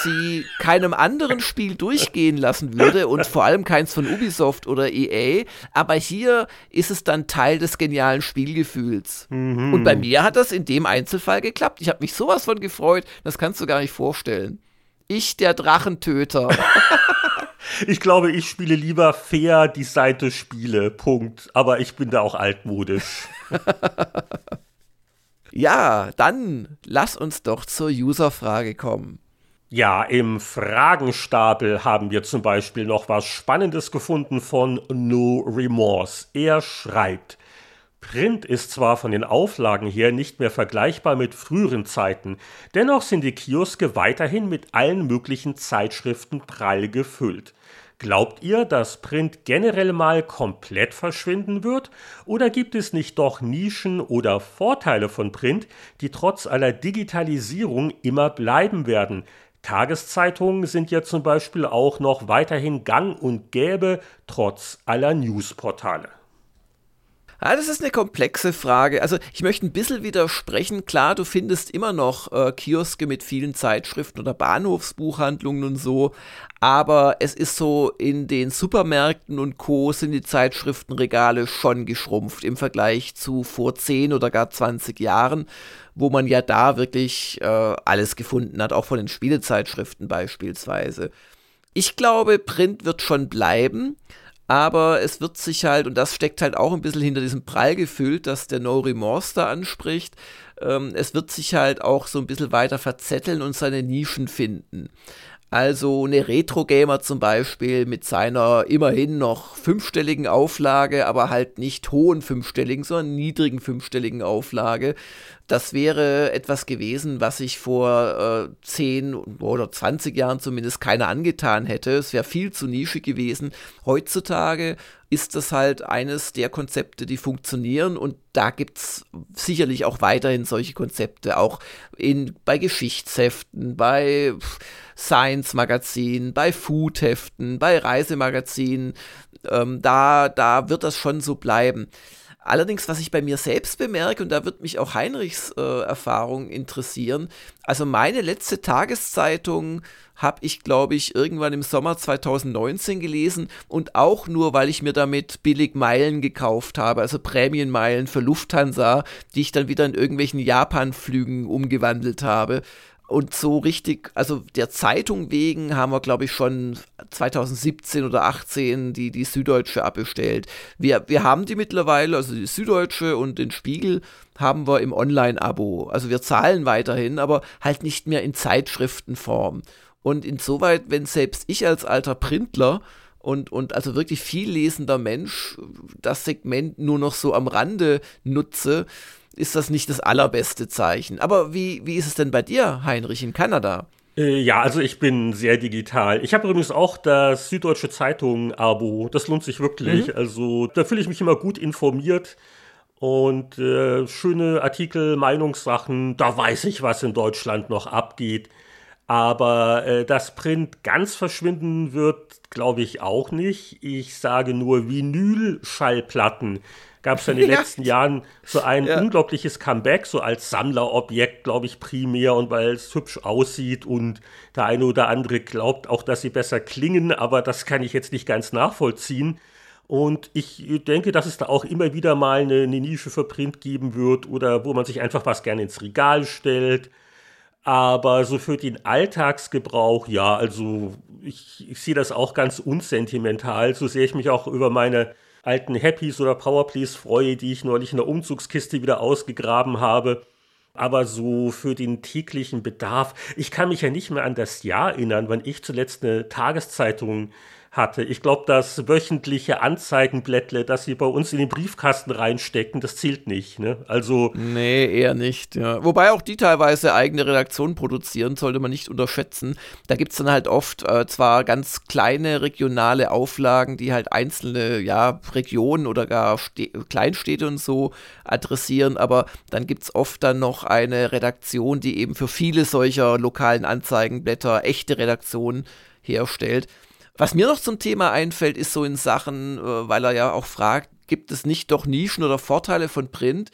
sie keinem anderen Spiel durchgehen lassen würde und vor allem keins von Ubisoft oder EA. Aber hier ist es dann Teil des genialen Spielgefühls. Mhm. Und bei mir hat das in dem Einzelfall geklappt. Ich habe mich sowas von gefreut, das kannst du gar nicht vorstellen. Ich, der Drachentöter. Ich glaube, ich spiele lieber fair die Seite Spiele. Punkt. Aber ich bin da auch altmodisch. ja, dann lass uns doch zur Userfrage kommen. Ja, im Fragenstapel haben wir zum Beispiel noch was Spannendes gefunden von No Remorse. Er schreibt, Print ist zwar von den Auflagen her nicht mehr vergleichbar mit früheren Zeiten, dennoch sind die Kioske weiterhin mit allen möglichen Zeitschriften prall gefüllt. Glaubt ihr, dass Print generell mal komplett verschwinden wird? Oder gibt es nicht doch Nischen oder Vorteile von Print, die trotz aller Digitalisierung immer bleiben werden? Tageszeitungen sind ja zum Beispiel auch noch weiterhin gang und gäbe, trotz aller Newsportale. Ja, das ist eine komplexe Frage. Also ich möchte ein bisschen widersprechen. Klar, du findest immer noch äh, Kioske mit vielen Zeitschriften oder Bahnhofsbuchhandlungen und so, aber es ist so, in den Supermärkten und Co. sind die Zeitschriftenregale schon geschrumpft im Vergleich zu vor 10 oder gar 20 Jahren, wo man ja da wirklich äh, alles gefunden hat, auch von den Spielezeitschriften beispielsweise. Ich glaube, Print wird schon bleiben aber es wird sich halt, und das steckt halt auch ein bisschen hinter diesem Prall gefüllt, dass der No Remorse da anspricht, ähm, es wird sich halt auch so ein bisschen weiter verzetteln und seine Nischen finden. Also eine Retro-Gamer zum Beispiel mit seiner immerhin noch fünfstelligen Auflage, aber halt nicht hohen fünfstelligen, sondern niedrigen fünfstelligen Auflage. Das wäre etwas gewesen, was ich vor äh, 10 oder 20 Jahren zumindest keiner angetan hätte. Es wäre viel zu nischig gewesen. Heutzutage ist das halt eines der Konzepte, die funktionieren und da gibt es sicherlich auch weiterhin solche Konzepte, auch in, bei Geschichtsheften, bei Science-Magazinen, bei Food-Heften, bei Reisemagazinen. Ähm, da, da wird das schon so bleiben. Allerdings, was ich bei mir selbst bemerke, und da wird mich auch Heinrichs äh, Erfahrung interessieren, also meine letzte Tageszeitung habe ich, glaube ich, irgendwann im Sommer 2019 gelesen und auch nur, weil ich mir damit billig Meilen gekauft habe, also Prämienmeilen für Lufthansa, die ich dann wieder in irgendwelchen Japan-Flügen umgewandelt habe. Und so richtig, also der Zeitung wegen haben wir, glaube ich, schon 2017 oder 18 die, die Süddeutsche abbestellt. Wir, wir haben die mittlerweile, also die Süddeutsche und den Spiegel haben wir im Online-Abo. Also wir zahlen weiterhin, aber halt nicht mehr in Zeitschriftenform. Und insoweit, wenn selbst ich als alter Printler und, und also wirklich viel lesender Mensch das Segment nur noch so am Rande nutze, ist das nicht das allerbeste Zeichen. Aber wie, wie ist es denn bei dir, Heinrich, in Kanada? Äh, ja, also ich bin sehr digital. Ich habe übrigens auch das Süddeutsche Zeitung-Abo. Das lohnt sich wirklich. Mhm. Also da fühle ich mich immer gut informiert. Und äh, schöne Artikel, Meinungssachen, da weiß ich, was in Deutschland noch abgeht. Aber äh, dass Print ganz verschwinden wird, glaube ich auch nicht. Ich sage nur Vinyl-Schallplatten gab es in den ja. letzten Jahren so ein ja. unglaubliches Comeback, so als Sammlerobjekt, glaube ich, primär und weil es hübsch aussieht und der eine oder andere glaubt auch, dass sie besser klingen, aber das kann ich jetzt nicht ganz nachvollziehen. Und ich denke, dass es da auch immer wieder mal eine, eine Nische für Print geben wird oder wo man sich einfach was gerne ins Regal stellt. Aber so für den Alltagsgebrauch, ja, also ich, ich sehe das auch ganz unsentimental, so sehr ich mich auch über meine alten Happys oder Powerplays freue, die ich neulich in der Umzugskiste wieder ausgegraben habe. Aber so für den täglichen Bedarf, ich kann mich ja nicht mehr an das Jahr erinnern, wann ich zuletzt eine Tageszeitung hatte. Ich glaube, das wöchentliche Anzeigenblättle, das sie bei uns in den Briefkasten reinstecken, das zählt nicht. Ne? Also nee, eher nicht. Ja. Wobei auch die teilweise eigene Redaktionen produzieren, sollte man nicht unterschätzen. Da gibt es dann halt oft äh, zwar ganz kleine regionale Auflagen, die halt einzelne ja, Regionen oder gar Ste Kleinstädte und so adressieren, aber dann gibt es oft dann noch eine Redaktion, die eben für viele solcher lokalen Anzeigenblätter echte Redaktionen herstellt. Was mir noch zum Thema einfällt, ist so in Sachen, äh, weil er ja auch fragt, gibt es nicht doch Nischen oder Vorteile von Print?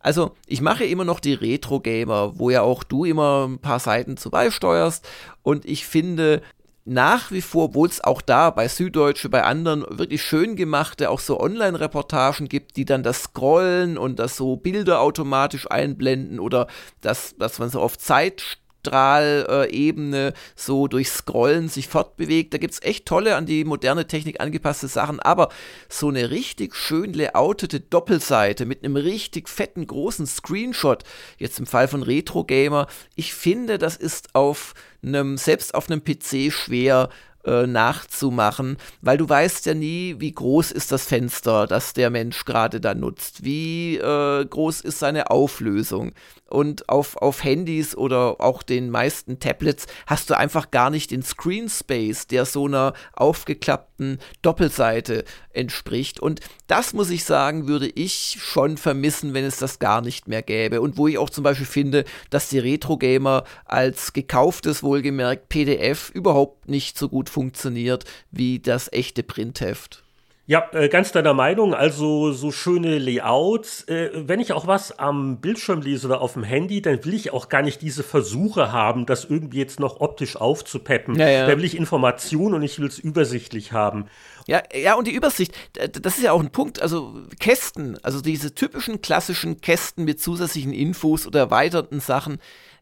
Also, ich mache immer noch die Retro-Gamer, wo ja auch du immer ein paar Seiten zu beisteuerst. Und ich finde nach wie vor, obwohl es auch da bei Süddeutsche, bei anderen wirklich schön gemachte, auch so Online-Reportagen gibt, die dann das Scrollen und das so Bilder automatisch einblenden oder das, dass man so auf Zeit Strahlebene so durch Scrollen sich fortbewegt. Da gibt es echt tolle, an die moderne Technik angepasste Sachen, aber so eine richtig schön layoutete Doppelseite mit einem richtig fetten großen Screenshot, jetzt im Fall von Retro Gamer, ich finde, das ist auf einem, selbst auf einem PC schwer äh, nachzumachen, weil du weißt ja nie, wie groß ist das Fenster, das der Mensch gerade da nutzt, wie äh, groß ist seine Auflösung. Und auf, auf Handys oder auch den meisten Tablets hast du einfach gar nicht den Screen Space, der so einer aufgeklappten Doppelseite entspricht. Und das muss ich sagen, würde ich schon vermissen, wenn es das gar nicht mehr gäbe. Und wo ich auch zum Beispiel finde, dass die Retro-Gamer als gekauftes, wohlgemerkt PDF überhaupt nicht so gut funktioniert wie das echte Printheft. Ja, äh, ganz deiner Meinung. Also so schöne Layouts. Äh, wenn ich auch was am Bildschirm lese oder auf dem Handy, dann will ich auch gar nicht diese Versuche haben, das irgendwie jetzt noch optisch aufzupeppen. Ja, ja. Da will ich Informationen und ich will es übersichtlich haben. Ja, ja, und die Übersicht, das ist ja auch ein Punkt. Also Kästen, also diese typischen klassischen Kästen mit zusätzlichen Infos oder erweiterten Sachen,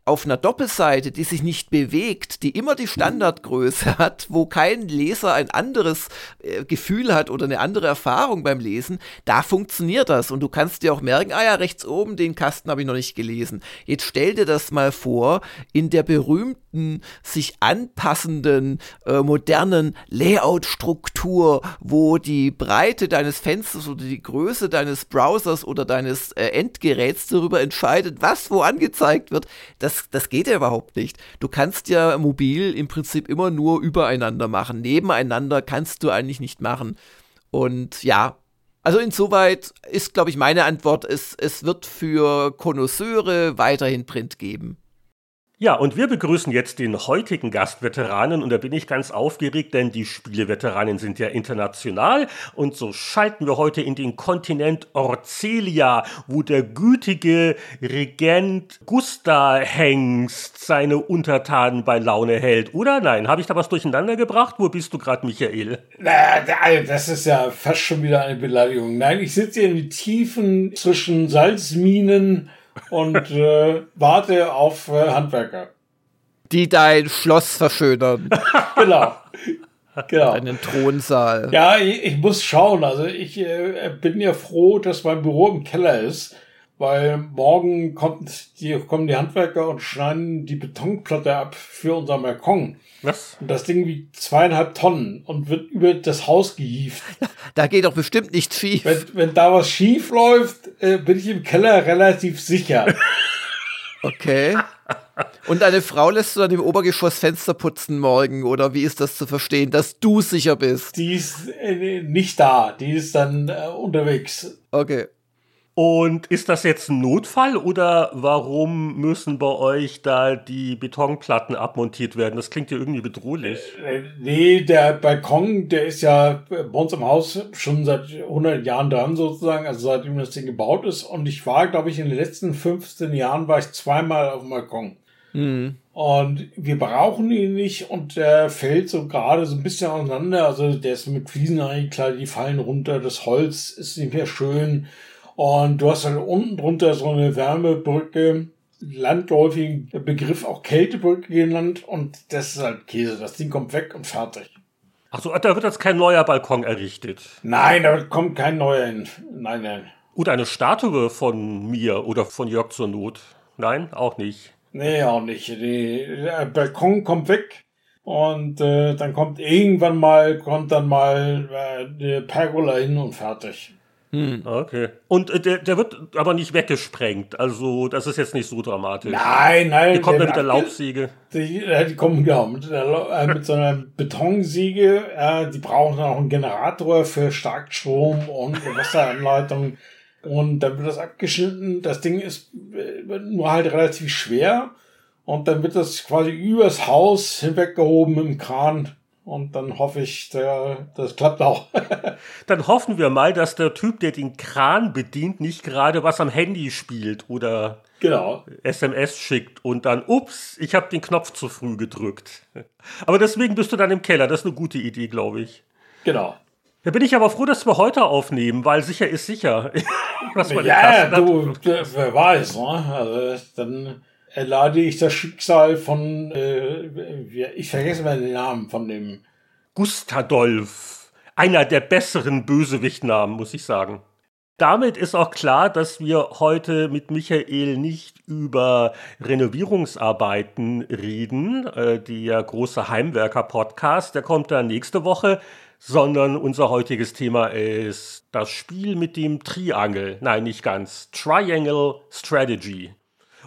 auf einer Doppelseite, die sich nicht bewegt, die immer die Standardgröße hat, wo kein Leser ein anderes äh, Gefühl hat oder eine andere Erfahrung beim Lesen, da funktioniert das. Und du kannst dir auch merken, ah ja, rechts oben, den Kasten habe ich noch nicht gelesen. Jetzt stell dir das mal vor, in der berühmten, sich anpassenden, äh, modernen Layout-Struktur, wo die Breite deines Fensters oder die Größe deines Browsers oder deines äh, Endgeräts darüber entscheidet, was wo angezeigt wird. Das das, das geht ja überhaupt nicht. Du kannst ja mobil im Prinzip immer nur übereinander machen. Nebeneinander kannst du eigentlich nicht machen. Und ja, also insoweit ist, glaube ich, meine Antwort, es, es wird für Konnoisseure weiterhin Print geben. Ja, und wir begrüßen jetzt den heutigen Gastveteranen und da bin ich ganz aufgeregt, denn die Spieleveteranen sind ja international und so schalten wir heute in den Kontinent Orcelia, wo der gütige Regent Gusta Hengst seine Untertanen bei Laune hält. Oder nein, habe ich da was durcheinander gebracht? Wo bist du gerade, Michael? Na, das ist ja fast schon wieder eine Beleidigung. Nein, ich sitze hier in den Tiefen zwischen Salzminen und äh, warte auf äh, Handwerker. Die dein Schloss verschönern. genau. Genau. Einen Thronsaal. Ja, ich, ich muss schauen. Also ich äh, bin ja froh, dass mein Büro im Keller ist weil morgen kommt die, kommen die Handwerker und schneiden die Betonplatte ab für unser Balkon. Was? Und das Ding wiegt zweieinhalb Tonnen und wird über das Haus gehievt. Da geht doch bestimmt nichts schief. Wenn, wenn da was schief läuft, äh, bin ich im Keller relativ sicher. okay. Und deine Frau lässt du dann im Obergeschoss Fenster putzen morgen, oder wie ist das zu verstehen, dass du sicher bist? Die ist äh, nicht da, die ist dann äh, unterwegs. Okay. Und ist das jetzt ein Notfall oder warum müssen bei euch da die Betonplatten abmontiert werden? Das klingt ja irgendwie bedrohlich. Äh, nee, der Balkon, der ist ja bei uns im Haus schon seit 100 Jahren dran sozusagen, also seitdem das Ding gebaut ist. Und ich war, glaube ich, in den letzten 15 Jahren war ich zweimal auf dem Balkon. Mhm. Und wir brauchen ihn nicht und der fällt so gerade so ein bisschen auseinander. Also der ist mit Fliesen eigentlich klar, die fallen runter. Das Holz ist nicht mehr schön. Und du hast dann unten drunter so eine Wärmebrücke, landläufigen Begriff auch Kältebrücke genannt. Und das ist halt Käse. Das Ding kommt weg und fertig. Achso, da wird jetzt kein neuer Balkon errichtet. Nein, da kommt kein neuer hin. Nein, nein. Oder eine Statue von mir oder von Jörg zur Not. Nein, auch nicht. Nee, auch nicht. Die, der Balkon kommt weg. Und äh, dann kommt irgendwann mal, kommt dann mal äh, die Pergola hin und fertig. Hm. Okay. Und äh, der, der wird aber nicht weggesprengt. Also, das ist jetzt nicht so dramatisch. Nein, nein. Die kommen dann mit der Laubsäge. Die, die kommen, genau, mit, äh, mit so einer Betonsäge. Äh, die brauchen dann auch einen Generator für Starkstrom und Wasseranleitung. Und dann wird das abgeschnitten. Das Ding ist äh, nur halt relativ schwer. Und dann wird das quasi übers Haus hinweggehoben mit dem Kran und dann hoffe ich, der, das klappt auch. dann hoffen wir mal, dass der Typ, der den Kran bedient, nicht gerade was am Handy spielt oder genau. SMS schickt und dann, ups, ich habe den Knopf zu früh gedrückt. Aber deswegen bist du dann im Keller. Das ist eine gute Idee, glaube ich. Genau. Da bin ich aber froh, dass wir heute aufnehmen, weil sicher ist sicher. was ja, du, wer weiß, ne? Also, dann erlade ich das Schicksal von, äh, ich vergesse mal den Namen von dem. Gustadolf. Einer der besseren Bösewichtnamen, muss ich sagen. Damit ist auch klar, dass wir heute mit Michael nicht über Renovierungsarbeiten reden, äh, der große Heimwerker-Podcast, der kommt dann nächste Woche, sondern unser heutiges Thema ist das Spiel mit dem Triangle. Nein, nicht ganz. Triangle Strategy.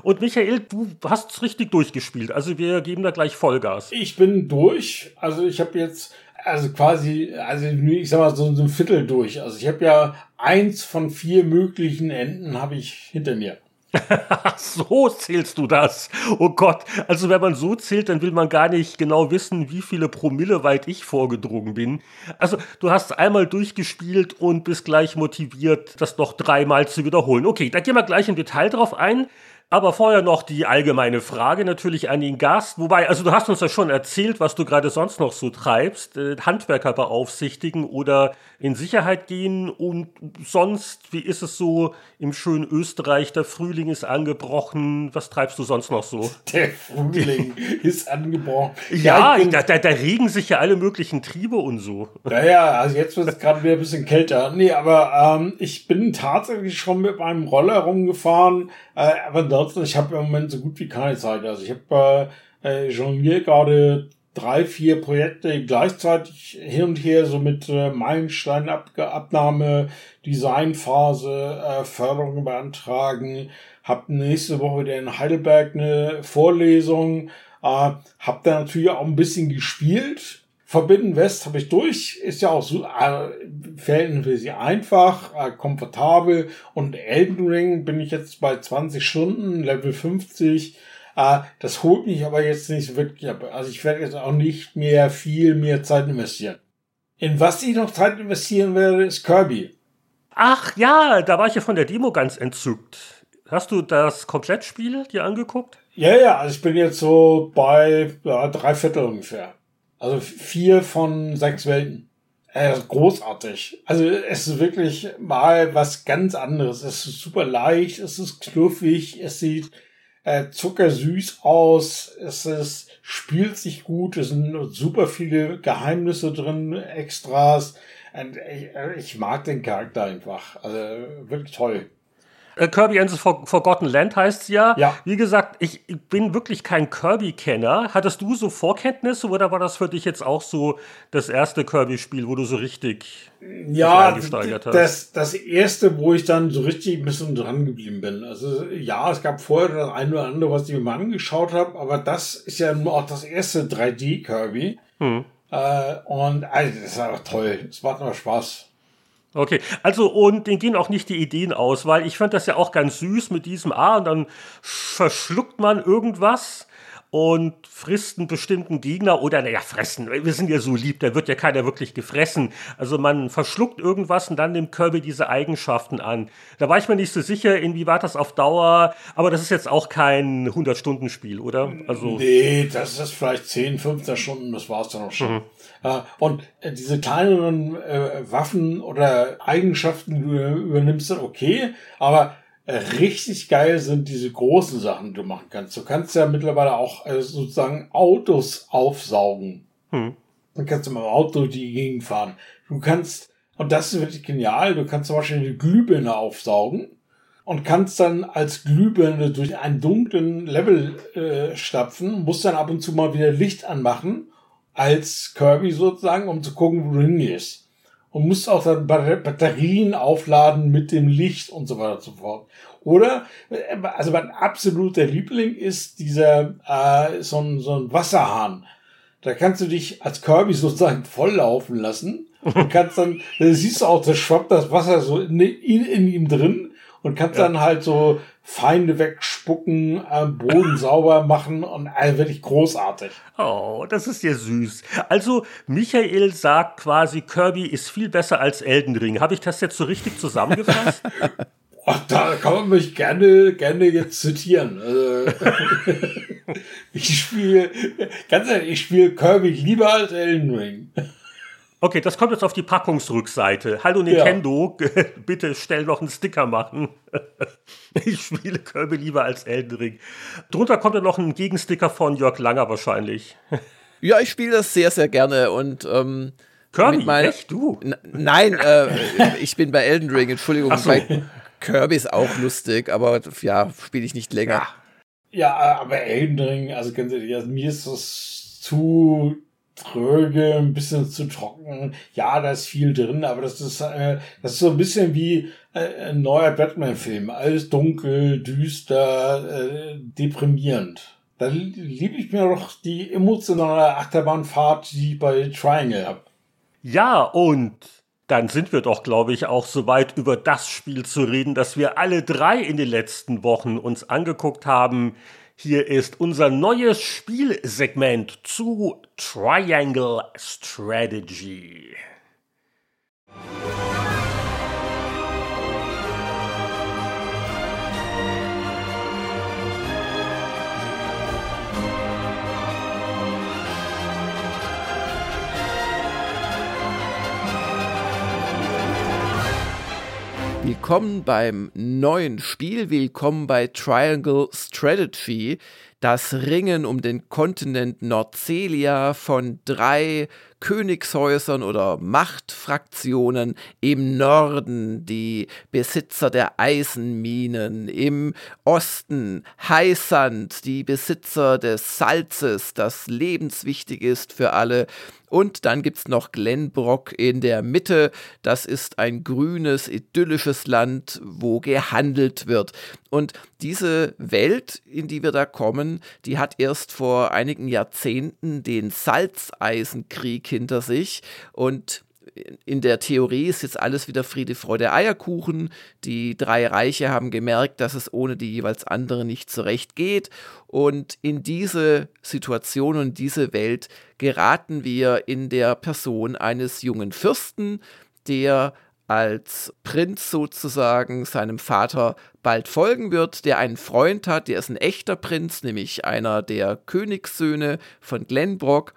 Und Michael, du hast es richtig durchgespielt. Also wir geben da gleich Vollgas. Ich bin durch. Also ich habe jetzt also quasi, also ich sag mal so, so ein Viertel durch. Also ich habe ja eins von vier möglichen Enden habe ich hinter mir. so zählst du das. Oh Gott. Also wenn man so zählt, dann will man gar nicht genau wissen, wie viele Promille weit ich vorgedrungen bin. Also du hast einmal durchgespielt und bist gleich motiviert, das noch dreimal zu wiederholen. Okay, da gehen wir gleich im Detail drauf ein. Aber vorher noch die allgemeine Frage natürlich an den Gast. Wobei, also du hast uns ja schon erzählt, was du gerade sonst noch so treibst. Äh, Handwerker beaufsichtigen oder in Sicherheit gehen. Und sonst, wie ist es so im schönen Österreich? Der Frühling ist angebrochen. Was treibst du sonst noch so? Der Frühling ist angebrochen. Ja, ja da, da, da, regen sich ja alle möglichen Triebe und so. Naja, also jetzt wird es gerade wieder ein bisschen kälter. Nee, aber ähm, ich bin tatsächlich schon mit meinem Roller rumgefahren. Äh, aber ansonsten, ich habe im Moment so gut wie keine Zeit. Also ich habe äh, äh, jongliere gerade drei, vier Projekte gleichzeitig hin und her, so mit äh, Meilensteinabnahme, Designphase, äh, Förderung beantragen. Hab nächste Woche wieder in Heidelberg eine Vorlesung. Äh, hab da natürlich auch ein bisschen gespielt. Verbinden West habe ich durch, ist ja auch so äh, verhältnismäßig einfach, äh, komfortabel und Elden Ring bin ich jetzt bei 20 Stunden, Level 50. Äh, das holt mich aber jetzt nicht so wirklich ab. Also ich werde jetzt auch nicht mehr viel mehr Zeit investieren. In was ich noch Zeit investieren werde, ist Kirby. Ach ja, da war ich ja von der Demo ganz entzückt. Hast du das Komplettspiel dir angeguckt? Ja, ja, also ich bin jetzt so bei ja, drei Viertel ungefähr. Also vier von sechs Welten. Äh, großartig. Also es ist wirklich mal was ganz anderes. Es ist super leicht, es ist knuffig, es sieht äh, zuckersüß aus, es ist, spielt sich gut, es sind super viele Geheimnisse drin, Extras. Und ich, ich mag den Charakter einfach. Also wirklich toll. Äh, Kirby and the Forgotten Land heißt es ja. ja. Wie gesagt, ich bin wirklich kein Kirby-Kenner. Hattest du so Vorkenntnisse oder war das für dich jetzt auch so das erste Kirby-Spiel, wo du so richtig ja, das, das erste, wo ich dann so richtig ein bisschen dran geblieben bin. Also ja, es gab vorher das eine oder andere, was ich mir mal angeschaut habe, aber das ist ja nur auch das erste 3D-Kirby. Hm. Äh, und also, das ist einfach toll. Es macht immer Spaß. Okay, also und denen gehen auch nicht die Ideen aus, weil ich fand das ja auch ganz süß mit diesem A und dann verschluckt man irgendwas und frisst einen bestimmten Gegner oder, naja, fressen, wir sind ja so lieb, da wird ja keiner wirklich gefressen. Also man verschluckt irgendwas und dann nimmt Kirby diese Eigenschaften an. Da war ich mir nicht so sicher, inwieweit das auf Dauer, aber das ist jetzt auch kein 100-Stunden-Spiel, oder? Also nee, das ist vielleicht 10, 15 Stunden, das war's dann auch schon. Mhm. Äh, und äh, diese kleineren äh, Waffen oder Eigenschaften, die du übernimmst, sind okay, aber richtig geil sind diese großen Sachen, die du machen kannst. Du kannst ja mittlerweile auch äh, sozusagen Autos aufsaugen. Hm. Dann kannst du mit dem Auto die Gegend fahren. Du kannst, und das ist wirklich genial, du kannst zum Beispiel eine Glühbirne aufsaugen und kannst dann als Glühbirne durch einen dunklen Level äh, stapfen, musst dann ab und zu mal wieder Licht anmachen, als Kirby sozusagen, um zu gucken, wo du hingehst und musst auch dann Batterien aufladen mit dem Licht und so weiter und so fort. Oder, also mein absoluter Liebling ist dieser, äh, so ein, so ein Wasserhahn. Da kannst du dich als Kirby sozusagen volllaufen lassen und kannst dann, da siehst du auch, da schwappt das Wasser so in, in, in ihm drin und kannst ja. dann halt so Feinde wegspucken, äh, Boden sauber machen und äh, wirklich großartig. Oh, das ist ja süß. Also Michael sagt quasi, Kirby ist viel besser als Elden Ring. Habe ich das jetzt so richtig zusammengefasst? Ach, da kann man mich gerne, gerne jetzt zitieren. Also, ich spiele, ganz ehrlich, ich spiele Kirby lieber als Elden Ring. Okay, das kommt jetzt auf die Packungsrückseite. Hallo Nintendo, ja. bitte stell noch einen Sticker machen. ich spiele Kirby lieber als Elden Ring. Drunter kommt dann noch ein Gegensticker von Jörg Langer wahrscheinlich. ja, ich spiele das sehr, sehr gerne und ähm, Kirby, meiner, echt du? Nein, äh, ich bin bei Elden Ring, Entschuldigung. So. Bei Kirby ist auch lustig, aber ja, spiele ich nicht länger. Ja, aber Elden Ring, also ganz ehrlich, also mir ist das zu tröge, ein bisschen zu trocken. Ja, da ist viel drin, aber das ist, äh, das ist so ein bisschen wie äh, ein neuer Batman-Film. Alles dunkel, düster, äh, deprimierend. Da liebe ich mir doch die emotionale Achterbahnfahrt, die ich bei Triangle habe. Ja, und dann sind wir doch, glaube ich, auch soweit über das Spiel zu reden, das wir alle drei in den letzten Wochen uns angeguckt haben. Hier ist unser neues Spielsegment zu Triangle Strategy. Willkommen beim neuen Spiel, willkommen bei Triangle Strategy, das Ringen um den Kontinent Nordcelia von drei Königshäusern oder Machtfraktionen im Norden, die Besitzer der Eisenminen, im Osten Heißand, die Besitzer des Salzes, das lebenswichtig ist für alle, und dann gibt es noch Glenbrock in der Mitte. Das ist ein grünes, idyllisches Land, wo gehandelt wird. Und diese Welt, in die wir da kommen, die hat erst vor einigen Jahrzehnten den Salzeisenkrieg hinter sich. Und in der Theorie ist jetzt alles wieder Friede, Freude, Eierkuchen. Die drei Reiche haben gemerkt, dass es ohne die jeweils andere nicht zurecht geht. Und in diese Situation und diese Welt geraten wir in der Person eines jungen Fürsten, der als Prinz sozusagen seinem Vater bald folgen wird, der einen Freund hat, der ist ein echter Prinz, nämlich einer der Königssöhne von Glenbrock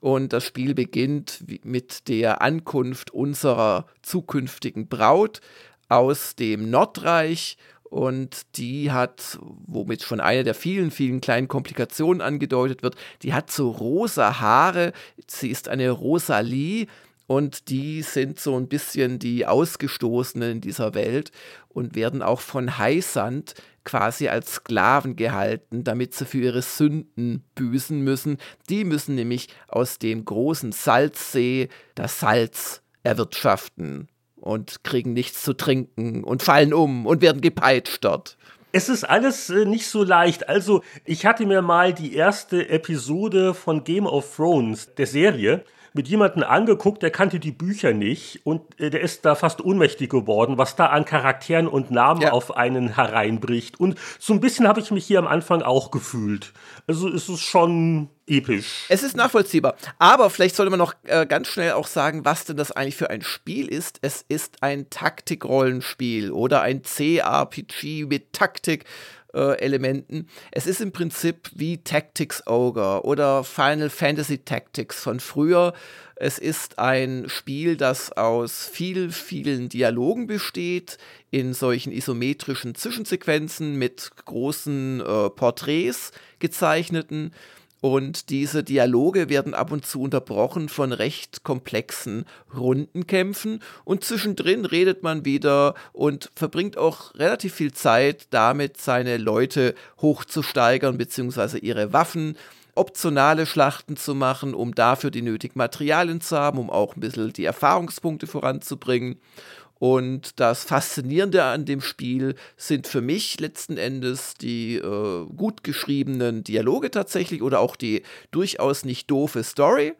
und das Spiel beginnt mit der Ankunft unserer zukünftigen Braut aus dem Nordreich. Und die hat, womit schon eine der vielen, vielen kleinen Komplikationen angedeutet wird, die hat so rosa Haare. Sie ist eine Rosalie, und die sind so ein bisschen die Ausgestoßenen in dieser Welt und werden auch von Heisand quasi als Sklaven gehalten, damit sie für ihre Sünden büßen müssen. Die müssen nämlich aus dem großen Salzsee das Salz erwirtschaften und kriegen nichts zu trinken und fallen um und werden gepeitscht dort. Es ist alles äh, nicht so leicht. Also, ich hatte mir mal die erste Episode von Game of Thrones, der Serie, mit jemandem angeguckt, der kannte die Bücher nicht und äh, der ist da fast ohnmächtig geworden, was da an Charakteren und Namen ja. auf einen hereinbricht. Und so ein bisschen habe ich mich hier am Anfang auch gefühlt. Also ist es schon episch. Es ist nachvollziehbar. Aber vielleicht sollte man noch äh, ganz schnell auch sagen, was denn das eigentlich für ein Spiel ist. Es ist ein Taktikrollenspiel oder ein CRPG mit Taktik äh, Elementen. Es ist im Prinzip wie Tactics Ogre oder Final Fantasy Tactics von früher. Es ist ein Spiel, das aus viel, vielen Dialogen besteht, in solchen isometrischen Zwischensequenzen mit großen äh, Porträts gezeichneten. Und diese Dialoge werden ab und zu unterbrochen von recht komplexen Rundenkämpfen. Und zwischendrin redet man wieder und verbringt auch relativ viel Zeit damit, seine Leute hochzusteigern, beziehungsweise ihre Waffen optionale Schlachten zu machen, um dafür die nötigen Materialien zu haben, um auch ein bisschen die Erfahrungspunkte voranzubringen. Und das Faszinierende an dem Spiel sind für mich letzten Endes die äh, gut geschriebenen Dialoge tatsächlich oder auch die durchaus nicht doofe Story.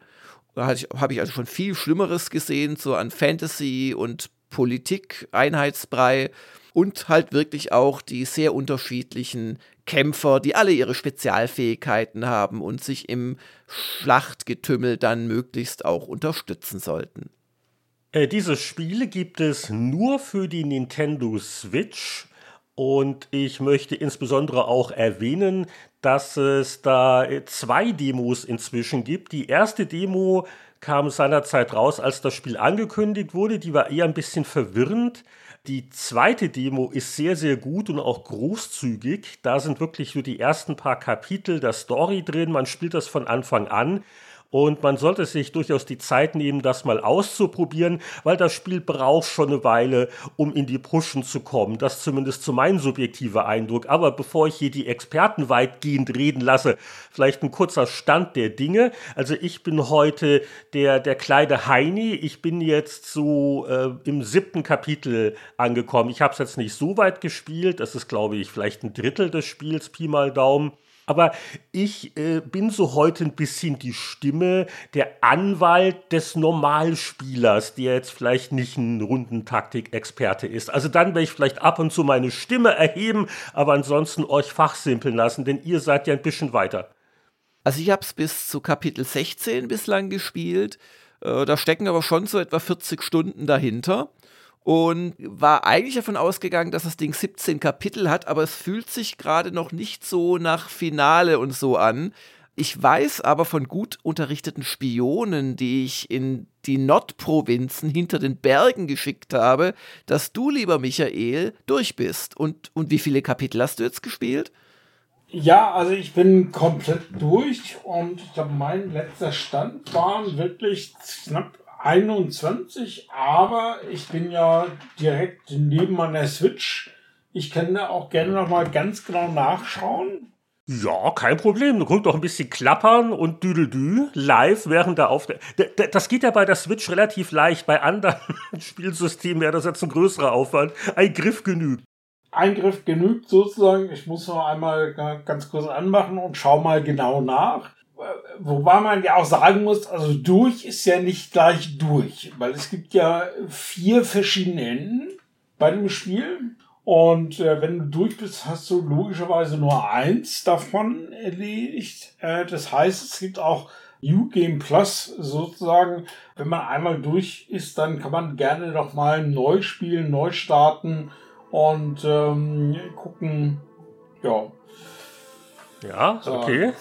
Da habe ich also schon viel Schlimmeres gesehen, so an Fantasy und Politik-Einheitsbrei und halt wirklich auch die sehr unterschiedlichen Kämpfer, die alle ihre Spezialfähigkeiten haben und sich im Schlachtgetümmel dann möglichst auch unterstützen sollten. Äh, dieses Spiel gibt es nur für die Nintendo Switch. Und ich möchte insbesondere auch erwähnen, dass es da zwei Demos inzwischen gibt. Die erste Demo kam seinerzeit raus, als das Spiel angekündigt wurde. Die war eher ein bisschen verwirrend. Die zweite Demo ist sehr, sehr gut und auch großzügig. Da sind wirklich nur die ersten paar Kapitel der Story drin. Man spielt das von Anfang an. Und man sollte sich durchaus die Zeit nehmen, das mal auszuprobieren, weil das Spiel braucht schon eine Weile, um in die Pushen zu kommen. Das zumindest zu meinem subjektiver Eindruck. Aber bevor ich hier die Experten weitgehend reden lasse, vielleicht ein kurzer Stand der Dinge. Also ich bin heute der, der kleine Heini. Ich bin jetzt so äh, im siebten Kapitel angekommen. Ich habe es jetzt nicht so weit gespielt. Das ist, glaube ich, vielleicht ein Drittel des Spiels, Pi mal Daumen. Aber ich äh, bin so heute ein bisschen die Stimme, der Anwalt des Normalspielers, der jetzt vielleicht nicht ein Rundentaktik-Experte ist. Also dann werde ich vielleicht ab und zu meine Stimme erheben, aber ansonsten euch fachsimpeln lassen, denn ihr seid ja ein bisschen weiter. Also ich habe es bis zu Kapitel 16 bislang gespielt. Äh, da stecken aber schon so etwa 40 Stunden dahinter und war eigentlich davon ausgegangen, dass das Ding 17 Kapitel hat, aber es fühlt sich gerade noch nicht so nach Finale und so an. Ich weiß aber von gut unterrichteten Spionen, die ich in die Nordprovinzen hinter den Bergen geschickt habe, dass du, lieber Michael, durch bist. Und, und wie viele Kapitel hast du jetzt gespielt? Ja, also ich bin komplett durch und ich glaube, mein letzter Stand waren wirklich knapp 21, aber ich bin ja direkt neben meiner Switch. Ich kann da auch gerne noch mal ganz genau nachschauen. Ja, kein Problem. Du guckst doch ein bisschen klappern und düdeldü live während der Aufnahme. Das geht ja bei der Switch relativ leicht. Bei anderen Spielsystemen wäre das jetzt ein größerer Aufwand. Ein Griff genügt. Ein Griff genügt sozusagen. Ich muss noch einmal ganz kurz anmachen und schau mal genau nach. Wobei man ja auch sagen muss, also durch ist ja nicht gleich durch, weil es gibt ja vier verschiedene Enden bei dem Spiel. Und äh, wenn du durch bist, hast du logischerweise nur eins davon erledigt. Äh, das heißt, es gibt auch New Game Plus sozusagen. Wenn man einmal durch ist, dann kann man gerne noch mal neu spielen, neu starten und ähm, gucken. Ja. Ja, okay. Äh,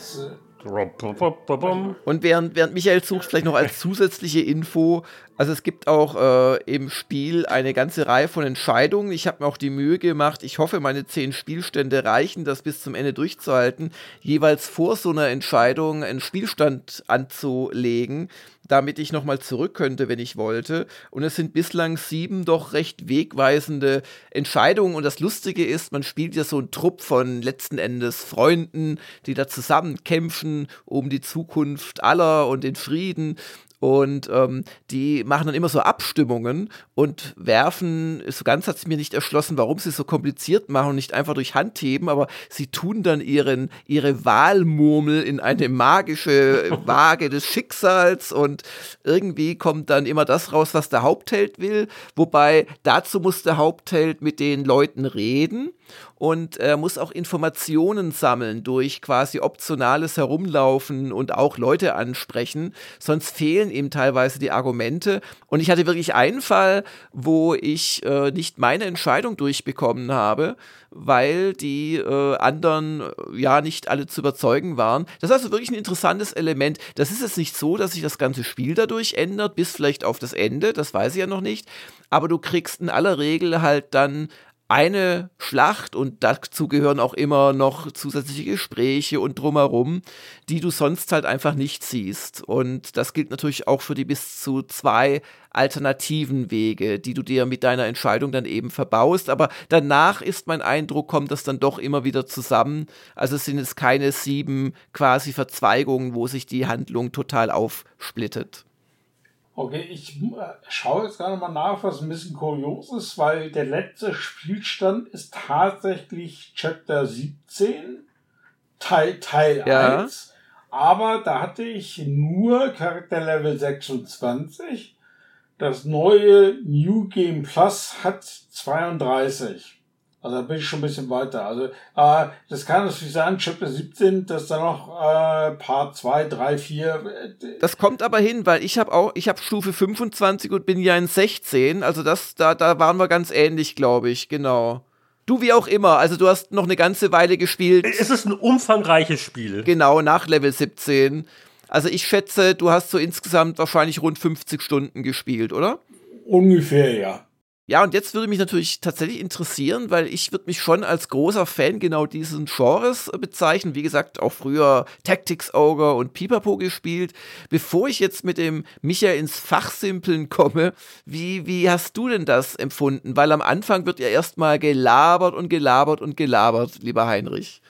und während, während Michael sucht, vielleicht noch als zusätzliche Info, also es gibt auch äh, im Spiel eine ganze Reihe von Entscheidungen. Ich habe mir auch die Mühe gemacht, ich hoffe, meine zehn Spielstände reichen, das bis zum Ende durchzuhalten, jeweils vor so einer Entscheidung einen Spielstand anzulegen, damit ich nochmal zurück könnte, wenn ich wollte. Und es sind bislang sieben doch recht wegweisende Entscheidungen. Und das Lustige ist, man spielt ja so einen Trupp von letzten Endes Freunden, die da zusammen kämpfen um die Zukunft aller und den Frieden. Und ähm, die machen dann immer so Abstimmungen und werfen, so ganz hat es mir nicht erschlossen, warum sie es so kompliziert machen und nicht einfach durch Hand heben, aber sie tun dann ihren, ihre Wahlmurmel in eine magische Waage des Schicksals und irgendwie kommt dann immer das raus, was der Hauptheld will. Wobei dazu muss der Hauptheld mit den Leuten reden und er muss auch Informationen sammeln durch quasi optionales Herumlaufen und auch Leute ansprechen, sonst fehlen ihm teilweise die Argumente. Und ich hatte wirklich einen Fall, wo ich äh, nicht meine Entscheidung durchbekommen habe, weil die äh, anderen äh, ja nicht alle zu überzeugen waren. Das ist also wirklich ein interessantes Element. Das ist jetzt nicht so, dass sich das ganze Spiel dadurch ändert, bis vielleicht auf das Ende, das weiß ich ja noch nicht. Aber du kriegst in aller Regel halt dann eine Schlacht und dazu gehören auch immer noch zusätzliche Gespräche und drumherum, die du sonst halt einfach nicht siehst. Und das gilt natürlich auch für die bis zu zwei alternativen Wege, die du dir mit deiner Entscheidung dann eben verbaust. Aber danach ist mein Eindruck, kommt das dann doch immer wieder zusammen. Also es sind jetzt keine sieben quasi Verzweigungen, wo sich die Handlung total aufsplittet. Okay, ich äh, schaue jetzt gerade mal nach, was ein bisschen kurios ist, weil der letzte Spielstand ist tatsächlich Chapter 17, Teil, Teil ja. 1. Aber da hatte ich nur Charakterlevel 26. Das neue New Game Plus hat 32. Also da bin ich schon ein bisschen weiter. Also äh, das kann natürlich sein, Chapter 17, dass da noch äh, Part 2, 3, 4. Das kommt aber hin, weil ich habe auch, ich habe Stufe 25 und bin ja in 16. Also das, da, da waren wir ganz ähnlich, glaube ich, genau. Du wie auch immer, also du hast noch eine ganze Weile gespielt. Es ist ein umfangreiches Spiel. Genau, nach Level 17. Also ich schätze, du hast so insgesamt wahrscheinlich rund 50 Stunden gespielt, oder? Ungefähr, ja. Ja, und jetzt würde mich natürlich tatsächlich interessieren, weil ich würde mich schon als großer Fan genau diesen Genres bezeichnen. Wie gesagt, auch früher Tactics Ogre und Pipapo gespielt. Bevor ich jetzt mit dem Michael ins Fachsimpeln komme, wie, wie hast du denn das empfunden? Weil am Anfang wird ja erstmal gelabert und gelabert und gelabert, lieber Heinrich.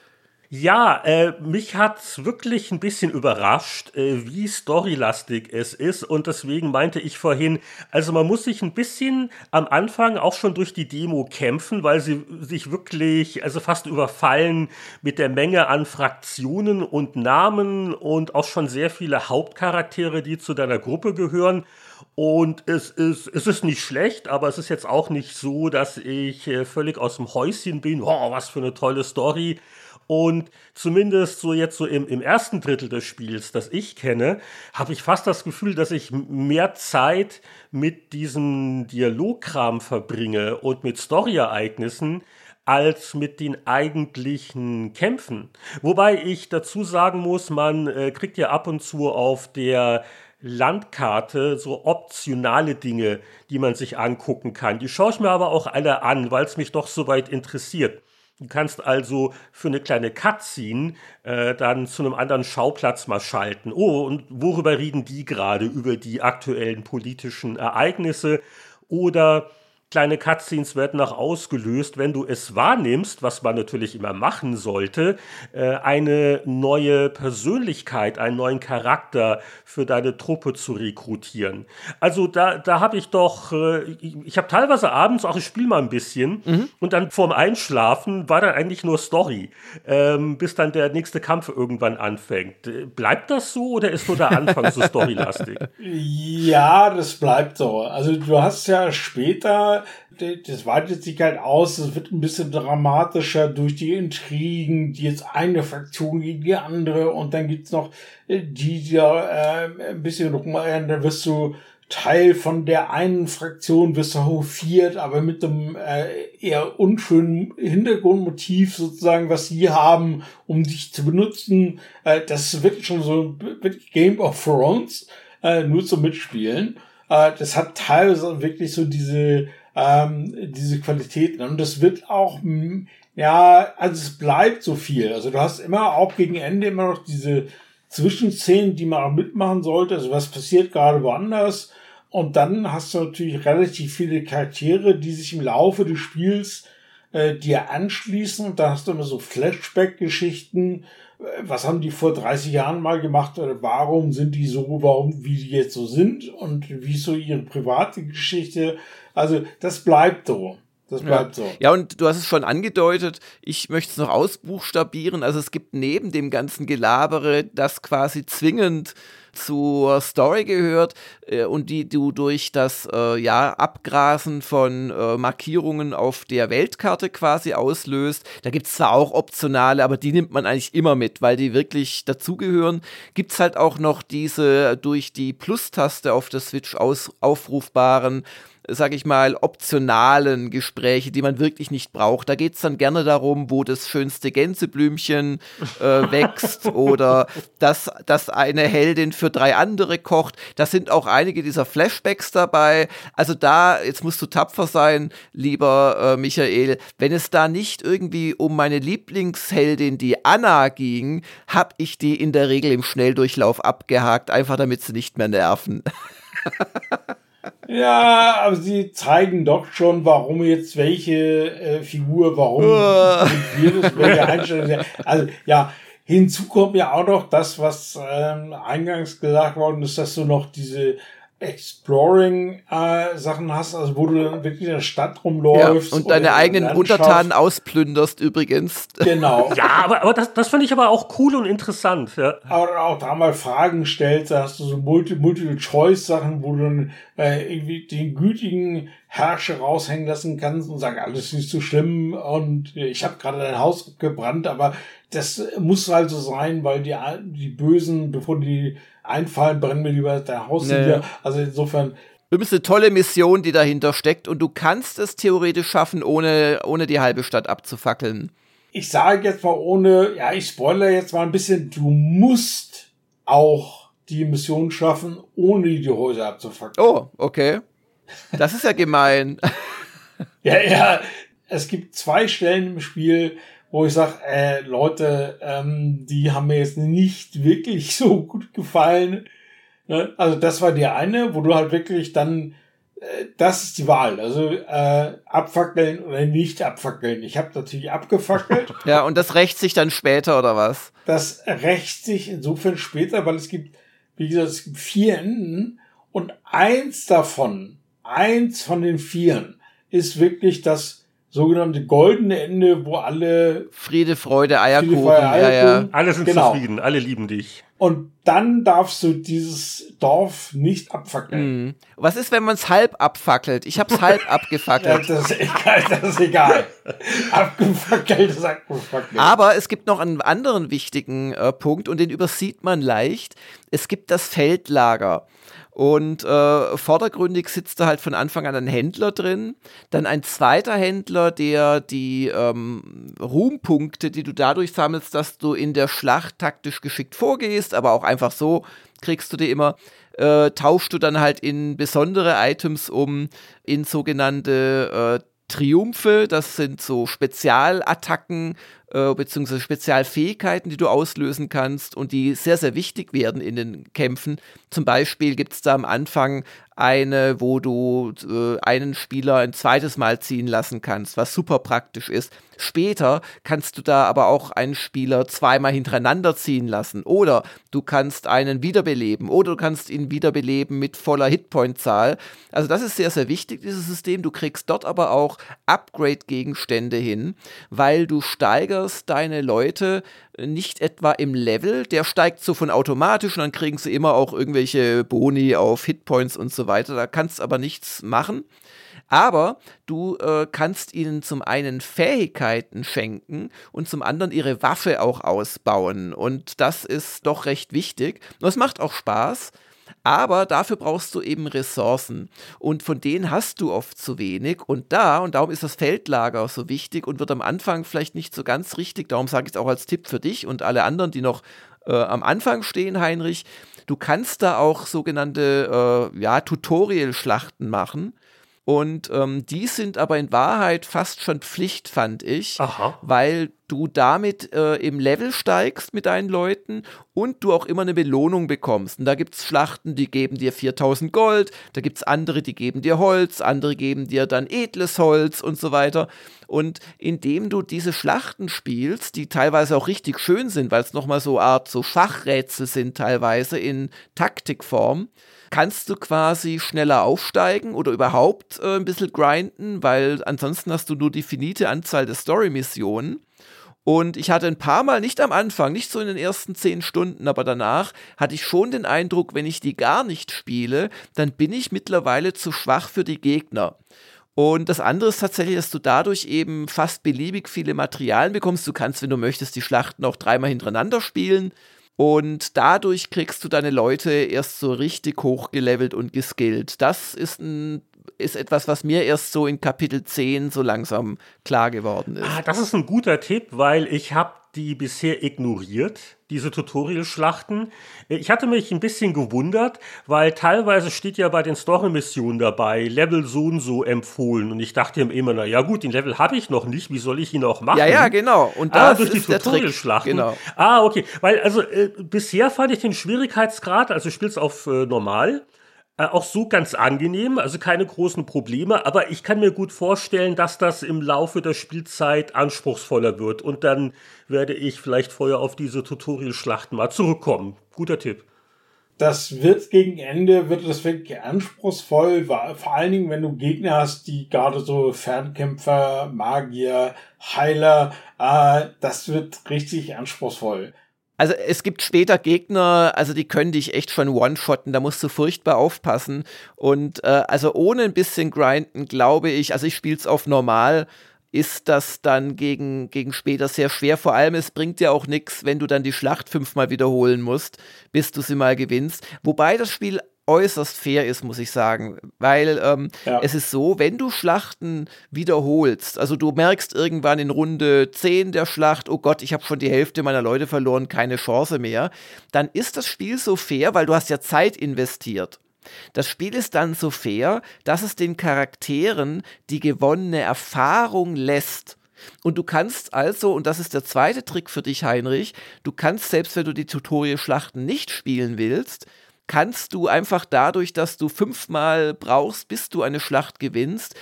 Ja, äh, mich hat's wirklich ein bisschen überrascht, äh, wie storylastig es ist. Und deswegen meinte ich vorhin, also man muss sich ein bisschen am Anfang auch schon durch die Demo kämpfen, weil sie sich wirklich, also fast überfallen mit der Menge an Fraktionen und Namen und auch schon sehr viele Hauptcharaktere, die zu deiner Gruppe gehören. Und es ist, es ist nicht schlecht, aber es ist jetzt auch nicht so, dass ich äh, völlig aus dem Häuschen bin. Oh, was für eine tolle Story. Und zumindest so jetzt so im, im ersten Drittel des Spiels, das ich kenne, habe ich fast das Gefühl, dass ich mehr Zeit mit diesem Dialogkram verbringe und mit Storyereignissen als mit den eigentlichen Kämpfen. Wobei ich dazu sagen muss, man äh, kriegt ja ab und zu auf der Landkarte so optionale Dinge, die man sich angucken kann. Die schaue ich mir aber auch alle an, weil es mich doch soweit interessiert. Du kannst also für eine kleine Cutscene äh, dann zu einem anderen Schauplatz mal schalten. Oh, und worüber reden die gerade? Über die aktuellen politischen Ereignisse oder kleine Cutscenes werden auch ausgelöst, wenn du es wahrnimmst, was man natürlich immer machen sollte, äh, eine neue Persönlichkeit, einen neuen Charakter für deine Truppe zu rekrutieren. Also da, da habe ich doch, äh, ich habe teilweise abends auch, ich spiele mal ein bisschen mhm. und dann vorm Einschlafen war dann eigentlich nur Story, ähm, bis dann der nächste Kampf irgendwann anfängt. Bleibt das so oder ist nur der Anfang so storylastig? Ja, das bleibt so. Also du hast ja später das weitet sich halt aus, es wird ein bisschen dramatischer durch die Intrigen, die jetzt eine Fraktion gegen die andere und dann gibt's noch äh, die, die da äh, ein bisschen rumeiern, dann wirst du Teil von der einen Fraktion, wirst du hofiert, aber mit einem äh, eher unschönen Hintergrundmotiv sozusagen, was sie haben, um dich zu benutzen. Äh, das wirklich schon so wirklich Game of Thrones, äh, nur zum Mitspielen. Äh, das hat teilweise wirklich so diese ähm, diese Qualitäten. Und das wird auch, ja, also es bleibt so viel. Also du hast immer auch gegen Ende immer noch diese Zwischenszenen, die man auch mitmachen sollte. Also was passiert gerade woanders. Und dann hast du natürlich relativ viele Charaktere, die sich im Laufe des Spiels äh, dir anschließen. Und da hast du immer so Flashback-Geschichten. Äh, was haben die vor 30 Jahren mal gemacht? Oder warum sind die so, warum, wie die jetzt so sind? Und wie ist so ihre private Geschichte? Also das bleibt so. Das bleibt ja. so. Ja, und du hast es schon angedeutet, ich möchte es noch ausbuchstabieren. Also es gibt neben dem ganzen Gelabere, das quasi zwingend zur Story gehört äh, und die du durch das äh, ja, Abgrasen von äh, Markierungen auf der Weltkarte quasi auslöst. Da gibt es zwar auch optionale, aber die nimmt man eigentlich immer mit, weil die wirklich dazugehören. Gibt es halt auch noch diese durch die Plus-Taste auf der Switch aus, aufrufbaren sag ich mal, optionalen Gespräche, die man wirklich nicht braucht. Da geht es dann gerne darum, wo das schönste Gänseblümchen äh, wächst oder dass, dass eine Heldin für drei andere kocht. Da sind auch einige dieser Flashbacks dabei. Also da, jetzt musst du tapfer sein, lieber äh, Michael, wenn es da nicht irgendwie um meine Lieblingsheldin, die Anna, ging, habe ich die in der Regel im Schnelldurchlauf abgehakt, einfach damit sie nicht mehr nerven. Ja, aber sie zeigen doch schon, warum jetzt welche äh, Figur, warum wir das, welche Einstellung. Also ja, hinzu kommt ja auch noch das, was ähm, eingangs gesagt worden ist, dass du noch diese Exploring-Sachen äh, hast, also wo du dann wirklich in der Stadt rumläufst. Ja, und deine eigenen Untertanen ausplünderst übrigens. Genau. ja, aber, aber das, das fand ich aber auch cool und interessant. Ja. Aber auch da mal Fragen stellst, da hast du so Multiple-Choice-Sachen, wo du dann äh, irgendwie den gütigen Herrscher raushängen lassen kannst und sagen, alles ist so schlimm und ich habe gerade dein Haus gebrannt, aber das muss halt so sein, weil die, die Bösen, bevor die einfallen, brennen wir lieber dein Haus nee. Wieder. Also insofern. Übrigens eine tolle Mission, die dahinter steckt und du kannst es theoretisch schaffen, ohne, ohne die halbe Stadt abzufackeln. Ich sage jetzt mal ohne, ja, ich spoilere jetzt mal ein bisschen, du musst auch die Mission schaffen, ohne die Häuser abzufackeln. Oh, okay. Das ist ja gemein. Ja, ja. Es gibt zwei Stellen im Spiel, wo ich sage, äh, Leute, ähm, die haben mir jetzt nicht wirklich so gut gefallen. Ne? Also das war die eine, wo du halt wirklich dann, äh, das ist die Wahl. Also äh, abfackeln oder nicht abfackeln. Ich habe natürlich abgefackelt. ja, und das rächt sich dann später oder was? Das rächt sich insofern später, weil es gibt, wie gesagt, es gibt vier Enden und eins davon, eins von den vieren, ist wirklich das sogenannte goldene Ende, wo alle Friede, Freude, Eierkuchen, Friede, Freude, Eierkuchen ja, ja. alle sind genau. zufrieden, alle lieben dich. Und dann darfst du dieses Dorf nicht abfackeln. Mhm. Was ist, wenn man es halb abfackelt? Ich habe es halb abgefackelt. Ja, das ist egal. Das ist egal. abgefackelt ist abgefackelt. Aber es gibt noch einen anderen wichtigen äh, Punkt und den übersieht man leicht. Es gibt das Feldlager. Und äh, vordergründig sitzt da halt von Anfang an ein Händler drin, dann ein zweiter Händler, der die ähm, Ruhmpunkte, die du dadurch sammelst, dass du in der Schlacht taktisch geschickt vorgehst, aber auch einfach so kriegst du die immer, äh, tauschst du dann halt in besondere Items um, in sogenannte äh, Triumphe, das sind so Spezialattacken äh, beziehungsweise Spezialfähigkeiten, die du auslösen kannst und die sehr, sehr wichtig werden in den Kämpfen. Zum Beispiel gibt es da am Anfang eine, wo du äh, einen Spieler ein zweites Mal ziehen lassen kannst, was super praktisch ist. Später kannst du da aber auch einen Spieler zweimal hintereinander ziehen lassen. Oder du kannst einen wiederbeleben. Oder du kannst ihn wiederbeleben mit voller Hitpoint-Zahl. Also das ist sehr, sehr wichtig, dieses System. Du kriegst dort aber auch Upgrade-Gegenstände hin, weil du steigerst deine Leute nicht etwa im Level, der steigt so von automatisch und dann kriegen sie immer auch irgendwelche Boni auf Hitpoints und so weiter. Da kannst aber nichts machen. Aber du äh, kannst ihnen zum einen Fähigkeiten schenken und zum anderen ihre Waffe auch ausbauen. Und das ist doch recht wichtig. Und es macht auch Spaß. Aber dafür brauchst du eben Ressourcen. Und von denen hast du oft zu wenig. Und da, und darum ist das Feldlager so wichtig und wird am Anfang vielleicht nicht so ganz richtig, darum sage ich es auch als Tipp für dich und alle anderen, die noch äh, am Anfang stehen, Heinrich. Du kannst da auch sogenannte äh, ja, Tutorial-Schlachten machen. Und ähm, die sind aber in Wahrheit fast schon Pflicht, fand ich, Aha. weil du damit äh, im Level steigst mit deinen Leuten und du auch immer eine Belohnung bekommst. Und da gibt es Schlachten, die geben dir 4000 Gold, da gibt es andere, die geben dir Holz, andere geben dir dann edles Holz und so weiter. Und indem du diese Schlachten spielst, die teilweise auch richtig schön sind, weil es nochmal so Art so Schachrätsel sind teilweise in Taktikform, kannst du quasi schneller aufsteigen oder überhaupt äh, ein bisschen grinden, weil ansonsten hast du nur die finite Anzahl der Story-Missionen. Und ich hatte ein paar Mal, nicht am Anfang, nicht so in den ersten zehn Stunden, aber danach hatte ich schon den Eindruck, wenn ich die gar nicht spiele, dann bin ich mittlerweile zu schwach für die Gegner. Und das andere ist tatsächlich, dass du dadurch eben fast beliebig viele Materialien bekommst. Du kannst, wenn du möchtest, die Schlachten auch dreimal hintereinander spielen. Und dadurch kriegst du deine Leute erst so richtig hochgelevelt und geskillt. Das ist, ein, ist etwas, was mir erst so in Kapitel 10 so langsam klar geworden ist. Ah, das ist ein guter Tipp, weil ich habe die bisher ignoriert, diese Tutorial-Schlachten. Ich hatte mich ein bisschen gewundert, weil teilweise steht ja bei den Story-Missionen dabei, Level so und so empfohlen. Und ich dachte mir immer, na ja gut, den Level habe ich noch nicht, wie soll ich ihn auch machen? Ja, ja, genau. Und ah, durch die Tutorial-Schlachten. Genau. Ah, okay. Weil, also, äh, bisher fand ich den Schwierigkeitsgrad, also ich spiele es auf äh, normal, äh, auch so ganz angenehm, also keine großen Probleme, aber ich kann mir gut vorstellen, dass das im Laufe der Spielzeit anspruchsvoller wird und dann werde ich vielleicht vorher auf diese Tutorial-Schlachten mal zurückkommen. Guter Tipp. Das wird gegen Ende, wird das wirklich anspruchsvoll, vor allen Dingen, wenn du Gegner hast, die gerade so Fernkämpfer, Magier, Heiler, äh, das wird richtig anspruchsvoll. Also es gibt später Gegner, also die können dich echt schon one-shotten, da musst du furchtbar aufpassen. Und äh, also ohne ein bisschen grinden, glaube ich, also ich spiele es auf normal, ist das dann gegen, gegen später sehr schwer. Vor allem, es bringt dir auch nichts, wenn du dann die Schlacht fünfmal wiederholen musst, bis du sie mal gewinnst. Wobei das Spiel äußerst fair ist, muss ich sagen. Weil ähm, ja. es ist so, wenn du Schlachten wiederholst, also du merkst irgendwann in Runde 10 der Schlacht, oh Gott, ich habe schon die Hälfte meiner Leute verloren, keine Chance mehr, dann ist das Spiel so fair, weil du hast ja Zeit investiert. Das Spiel ist dann so fair, dass es den Charakteren die gewonnene Erfahrung lässt. Und du kannst also, und das ist der zweite Trick für dich, Heinrich, du kannst, selbst wenn du die Tutorial-Schlachten nicht spielen willst, kannst du einfach dadurch, dass du fünfmal brauchst, bis du eine Schlacht gewinnst,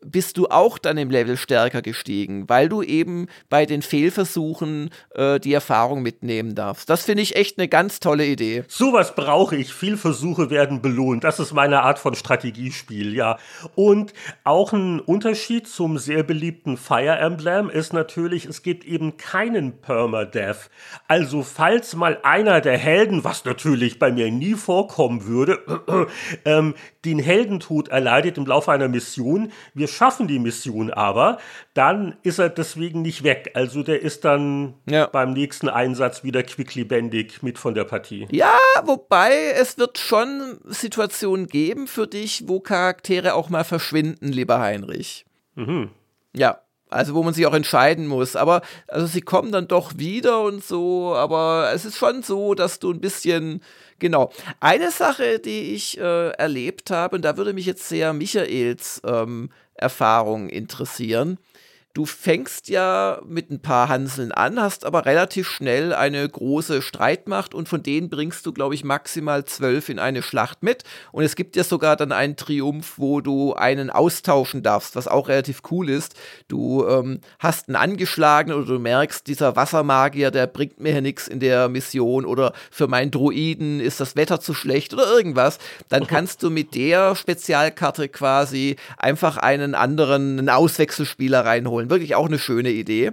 bist du auch dann im Level stärker gestiegen, weil du eben bei den Fehlversuchen äh, die Erfahrung mitnehmen darfst. Das finde ich echt eine ganz tolle Idee. Sowas brauche ich. Fehlversuche werden belohnt. Das ist meine Art von Strategiespiel, ja. Und auch ein Unterschied zum sehr beliebten Fire Emblem ist natürlich, es gibt eben keinen Permadeath. Also falls mal einer der Helden, was natürlich bei mir nie vorkommen würde, ähm, den Heldentod erleidet im Laufe einer Mission, wir schaffen die Mission aber, dann ist er deswegen nicht weg. Also der ist dann ja. beim nächsten Einsatz wieder quicklebendig mit von der Partie. Ja, wobei es wird schon Situationen geben für dich, wo Charaktere auch mal verschwinden, lieber Heinrich. Mhm. Ja, also wo man sich auch entscheiden muss. Aber also sie kommen dann doch wieder und so. Aber es ist schon so, dass du ein bisschen genau. Eine Sache, die ich äh, erlebt habe, und da würde mich jetzt sehr Michaels ähm, Erfahrung interessieren. Du fängst ja mit ein paar Hanseln an, hast aber relativ schnell eine große Streitmacht und von denen bringst du, glaube ich, maximal zwölf in eine Schlacht mit. Und es gibt ja sogar dann einen Triumph, wo du einen austauschen darfst, was auch relativ cool ist. Du ähm, hast einen angeschlagen oder du merkst, dieser Wassermagier, der bringt mir hier nichts in der Mission oder für meinen Druiden ist das Wetter zu schlecht oder irgendwas. Dann kannst du mit der Spezialkarte quasi einfach einen anderen, einen Auswechselspieler reinholen Wirklich auch eine schöne Idee.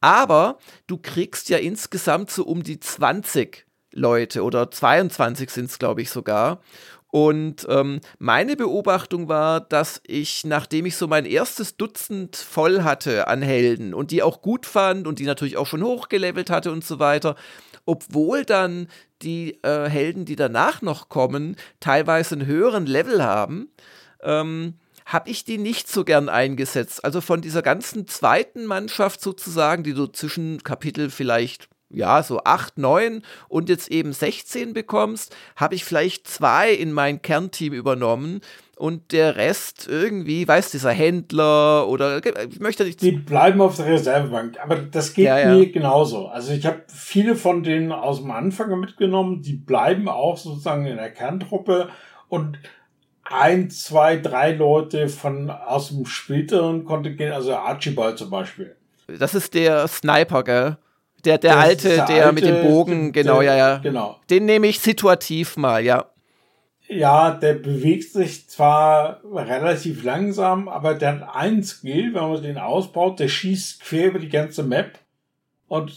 Aber du kriegst ja insgesamt so um die 20 Leute oder 22 sind es, glaube ich, sogar. Und ähm, meine Beobachtung war, dass ich, nachdem ich so mein erstes Dutzend voll hatte an Helden und die auch gut fand und die natürlich auch schon hochgelevelt hatte und so weiter, obwohl dann die äh, Helden, die danach noch kommen, teilweise einen höheren Level haben, ähm, habe ich die nicht so gern eingesetzt. Also von dieser ganzen zweiten Mannschaft sozusagen, die du zwischen Kapitel vielleicht ja, so 8, 9 und jetzt eben 16 bekommst, habe ich vielleicht zwei in mein Kernteam übernommen und der Rest irgendwie, weiß dieser Händler oder ich möchte nicht. Die bleiben auf der Reservebank, aber das geht ja, ja. mir genauso. Also ich habe viele von denen aus dem Anfang mitgenommen, die bleiben auch sozusagen in der Kerntruppe und ein, zwei, drei Leute von aus dem späteren Kontingent, also Archibald zum Beispiel. Das ist der Sniper, gell? Der, der alte, der, der alte, mit dem Bogen, genau, der, ja, ja. Genau. Den nehme ich situativ mal, ja. Ja, der bewegt sich zwar relativ langsam, aber der hat ein Skill, wenn man den ausbaut, der schießt quer über die ganze Map und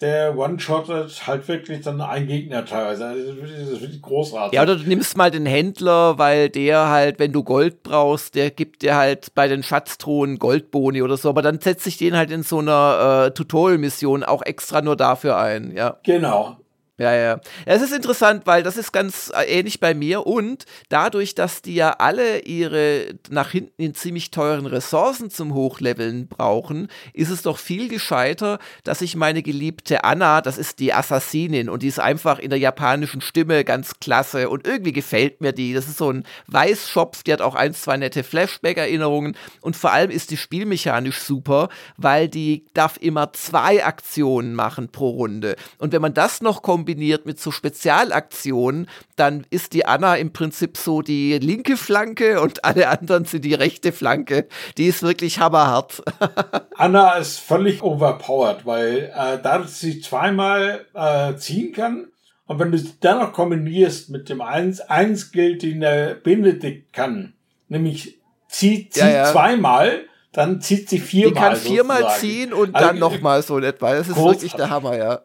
der One-Shottet halt wirklich dann ein Gegner teilweise. Also das ist wirklich großartig. Ja, oder du nimmst mal den Händler, weil der halt, wenn du Gold brauchst, der gibt dir halt bei den Schatztruhen Goldboni oder so, aber dann setze ich den halt in so einer äh, Tutorial-Mission auch extra nur dafür ein, ja. Genau. Ja, ja. Es ist interessant, weil das ist ganz äh, ähnlich bei mir und dadurch, dass die ja alle ihre nach hinten in ziemlich teuren Ressourcen zum Hochleveln brauchen, ist es doch viel gescheiter, dass ich meine geliebte Anna, das ist die Assassinin und die ist einfach in der japanischen Stimme ganz klasse und irgendwie gefällt mir die. Das ist so ein Weißschopf, die hat auch ein, zwei nette Flashback-Erinnerungen und vor allem ist die spielmechanisch super, weil die darf immer zwei Aktionen machen pro Runde. Und wenn man das noch kombiniert, kombiniert mit so Spezialaktionen, dann ist die Anna im Prinzip so die linke Flanke und alle anderen sind die rechte Flanke. Die ist wirklich hammerhart. Anna ist völlig overpowered, weil äh, dadurch sie zweimal äh, ziehen kann und wenn du sie dann noch kombinierst mit dem 1, 1 gilt, den der Benedikt kann, nämlich zieht, zieht ja, ja. zweimal, dann zieht sie viermal. Die kann viermal sozusagen. ziehen und also, dann nochmal so in etwa. Das ist großartig. wirklich der Hammer, ja.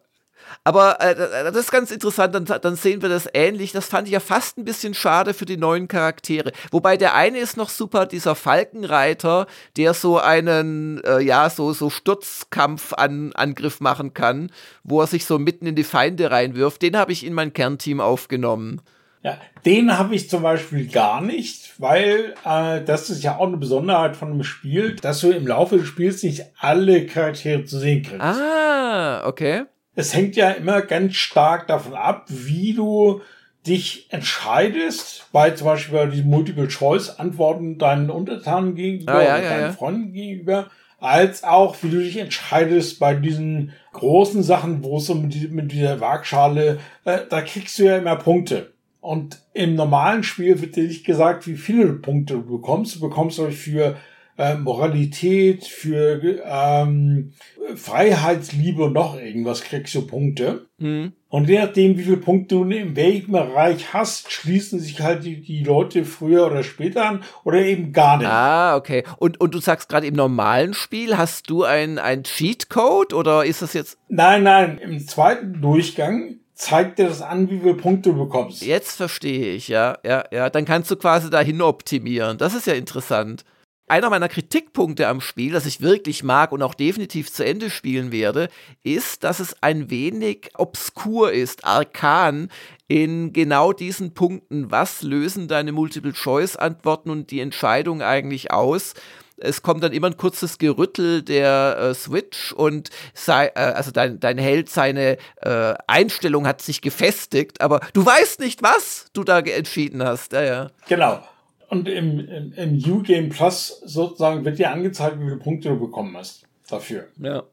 Aber äh, das ist ganz interessant, dann, dann sehen wir das ähnlich. Das fand ich ja fast ein bisschen schade für die neuen Charaktere. Wobei der eine ist noch super, dieser Falkenreiter, der so einen, äh, ja, so, so Sturzkampfangriff machen kann, wo er sich so mitten in die Feinde reinwirft. Den habe ich in mein Kernteam aufgenommen. Ja, den habe ich zum Beispiel gar nicht, weil äh, das ist ja auch eine Besonderheit von dem Spiel, dass du im Laufe des Spiels nicht alle Charaktere zu sehen kriegst. Ah, okay es hängt ja immer ganz stark davon ab, wie du dich entscheidest, bei zum Beispiel bei diesen Multiple-Choice-Antworten deinen Untertanen gegenüber ah, ja, oder ja, deinen ja. Freunden gegenüber, als auch wie du dich entscheidest bei diesen großen Sachen, wo es um die, mit dieser Waagschale, äh, da kriegst du ja immer Punkte. Und im normalen Spiel wird dir nicht gesagt, wie viele Punkte du bekommst. Du bekommst euch für äh, Moralität, für ähm, Freiheitsliebe und noch irgendwas kriegst du Punkte. Mhm. Und je nachdem, wie viele Punkte du in welchem Bereich hast, schließen sich halt die, die Leute früher oder später an oder eben gar nicht. Ah, okay. Und, und du sagst gerade im normalen Spiel, hast du ein, ein Cheatcode oder ist das jetzt. Nein, nein, im zweiten Durchgang zeigt dir das an, wie viele Punkte du bekommst. Jetzt verstehe ich, ja, ja, ja. Dann kannst du quasi dahin optimieren. Das ist ja interessant. Einer meiner Kritikpunkte am Spiel, das ich wirklich mag und auch definitiv zu Ende spielen werde, ist, dass es ein wenig obskur ist, arkan in genau diesen Punkten. Was lösen deine Multiple-Choice-Antworten und die Entscheidung eigentlich aus? es kommt dann immer ein kurzes Gerüttel der äh, Switch und sei, äh, also dein, dein Held, seine äh, Einstellung hat sich gefestigt, aber du weißt nicht, was du da entschieden hast. Ja, ja. Genau. Und im, im, im U-Game Plus sozusagen wird dir angezeigt, wie viele Punkte du bekommen hast dafür. Ja.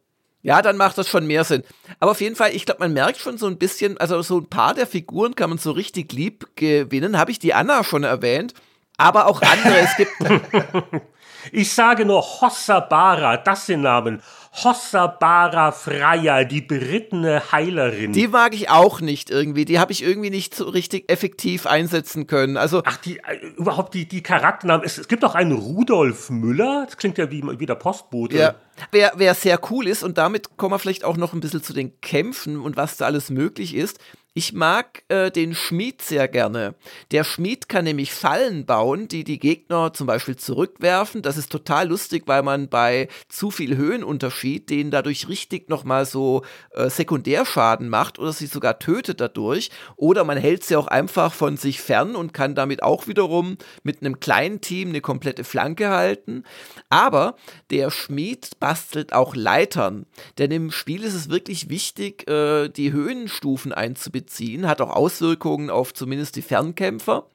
Ja, dann macht das schon mehr Sinn. Aber auf jeden Fall, ich glaube, man merkt schon so ein bisschen, also so ein paar der Figuren kann man so richtig lieb gewinnen. Habe ich die Anna schon erwähnt? Aber auch andere. es gibt. Ich sage nur Hossabara, das sind Namen. Hossabara Freya, die berittene Heilerin. Die mag ich auch nicht irgendwie. Die habe ich irgendwie nicht so richtig effektiv einsetzen können. Also Ach, die, äh, überhaupt die, die Charakternamen. Es, es gibt auch einen Rudolf Müller. Das klingt ja wie, wie der Postbote. Ja. Wer, wer sehr cool ist, und damit kommen wir vielleicht auch noch ein bisschen zu den Kämpfen und was da alles möglich ist. Ich mag äh, den Schmied sehr gerne. Der Schmied kann nämlich Fallen bauen, die die Gegner zum Beispiel zurückwerfen. Das ist total lustig, weil man bei zu viel Höhenunterschied denen dadurch richtig nochmal so äh, Sekundärschaden macht oder sie sogar tötet dadurch. Oder man hält sie auch einfach von sich fern und kann damit auch wiederum mit einem kleinen Team eine komplette Flanke halten. Aber der Schmied bastelt auch Leitern. Denn im Spiel ist es wirklich wichtig, äh, die Höhenstufen einzubeziehen beziehen, hat auch Auswirkungen auf zumindest die Fernkämpfer.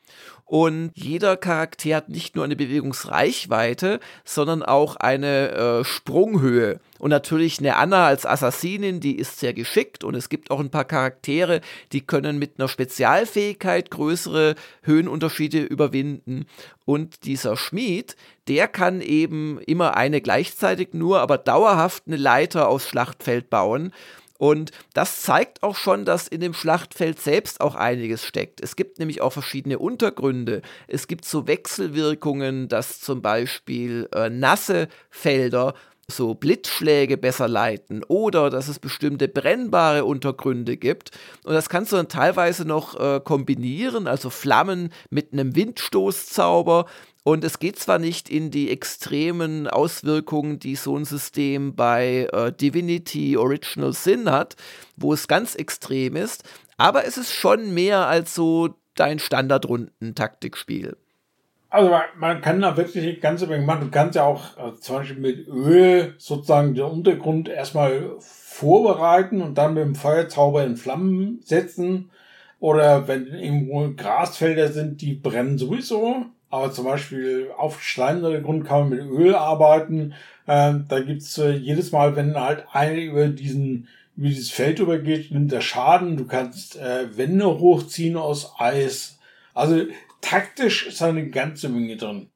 Und jeder Charakter hat nicht nur eine Bewegungsreichweite, sondern auch eine äh, Sprunghöhe. Und natürlich eine Anna als Assassinin, die ist sehr geschickt. Und es gibt auch ein paar Charaktere, die können mit einer Spezialfähigkeit größere Höhenunterschiede überwinden. Und dieser Schmied, der kann eben immer eine gleichzeitig nur, aber dauerhaft eine Leiter aufs Schlachtfeld bauen. Und das zeigt auch schon, dass in dem Schlachtfeld selbst auch einiges steckt. Es gibt nämlich auch verschiedene Untergründe. Es gibt so Wechselwirkungen, dass zum Beispiel äh, nasse Felder so Blitzschläge besser leiten oder dass es bestimmte brennbare Untergründe gibt. Und das kannst du dann teilweise noch äh, kombinieren, also Flammen mit einem Windstoßzauber. Und es geht zwar nicht in die extremen Auswirkungen, die so ein System bei äh, Divinity Original Sin hat, wo es ganz extrem ist, aber es ist schon mehr als so dein Standardrunden-Taktikspiel. Also man, man, kann da wirklich ganze Menge machen. Du kannst ja auch äh, zum Beispiel mit Öl sozusagen den Untergrund erstmal vorbereiten und dann mit dem Feuerzauber in Flammen setzen. Oder wenn irgendwo Grasfelder sind, die brennen sowieso. Aber zum Beispiel auf Steinuntergrund kann man mit Öl arbeiten. Ähm, da gibt's äh, jedes Mal, wenn halt einer über diesen über dieses Feld übergeht, nimmt er Schaden. Du kannst äh, Wände hochziehen aus Eis. Also taktisch ist da eine ganze Menge drin.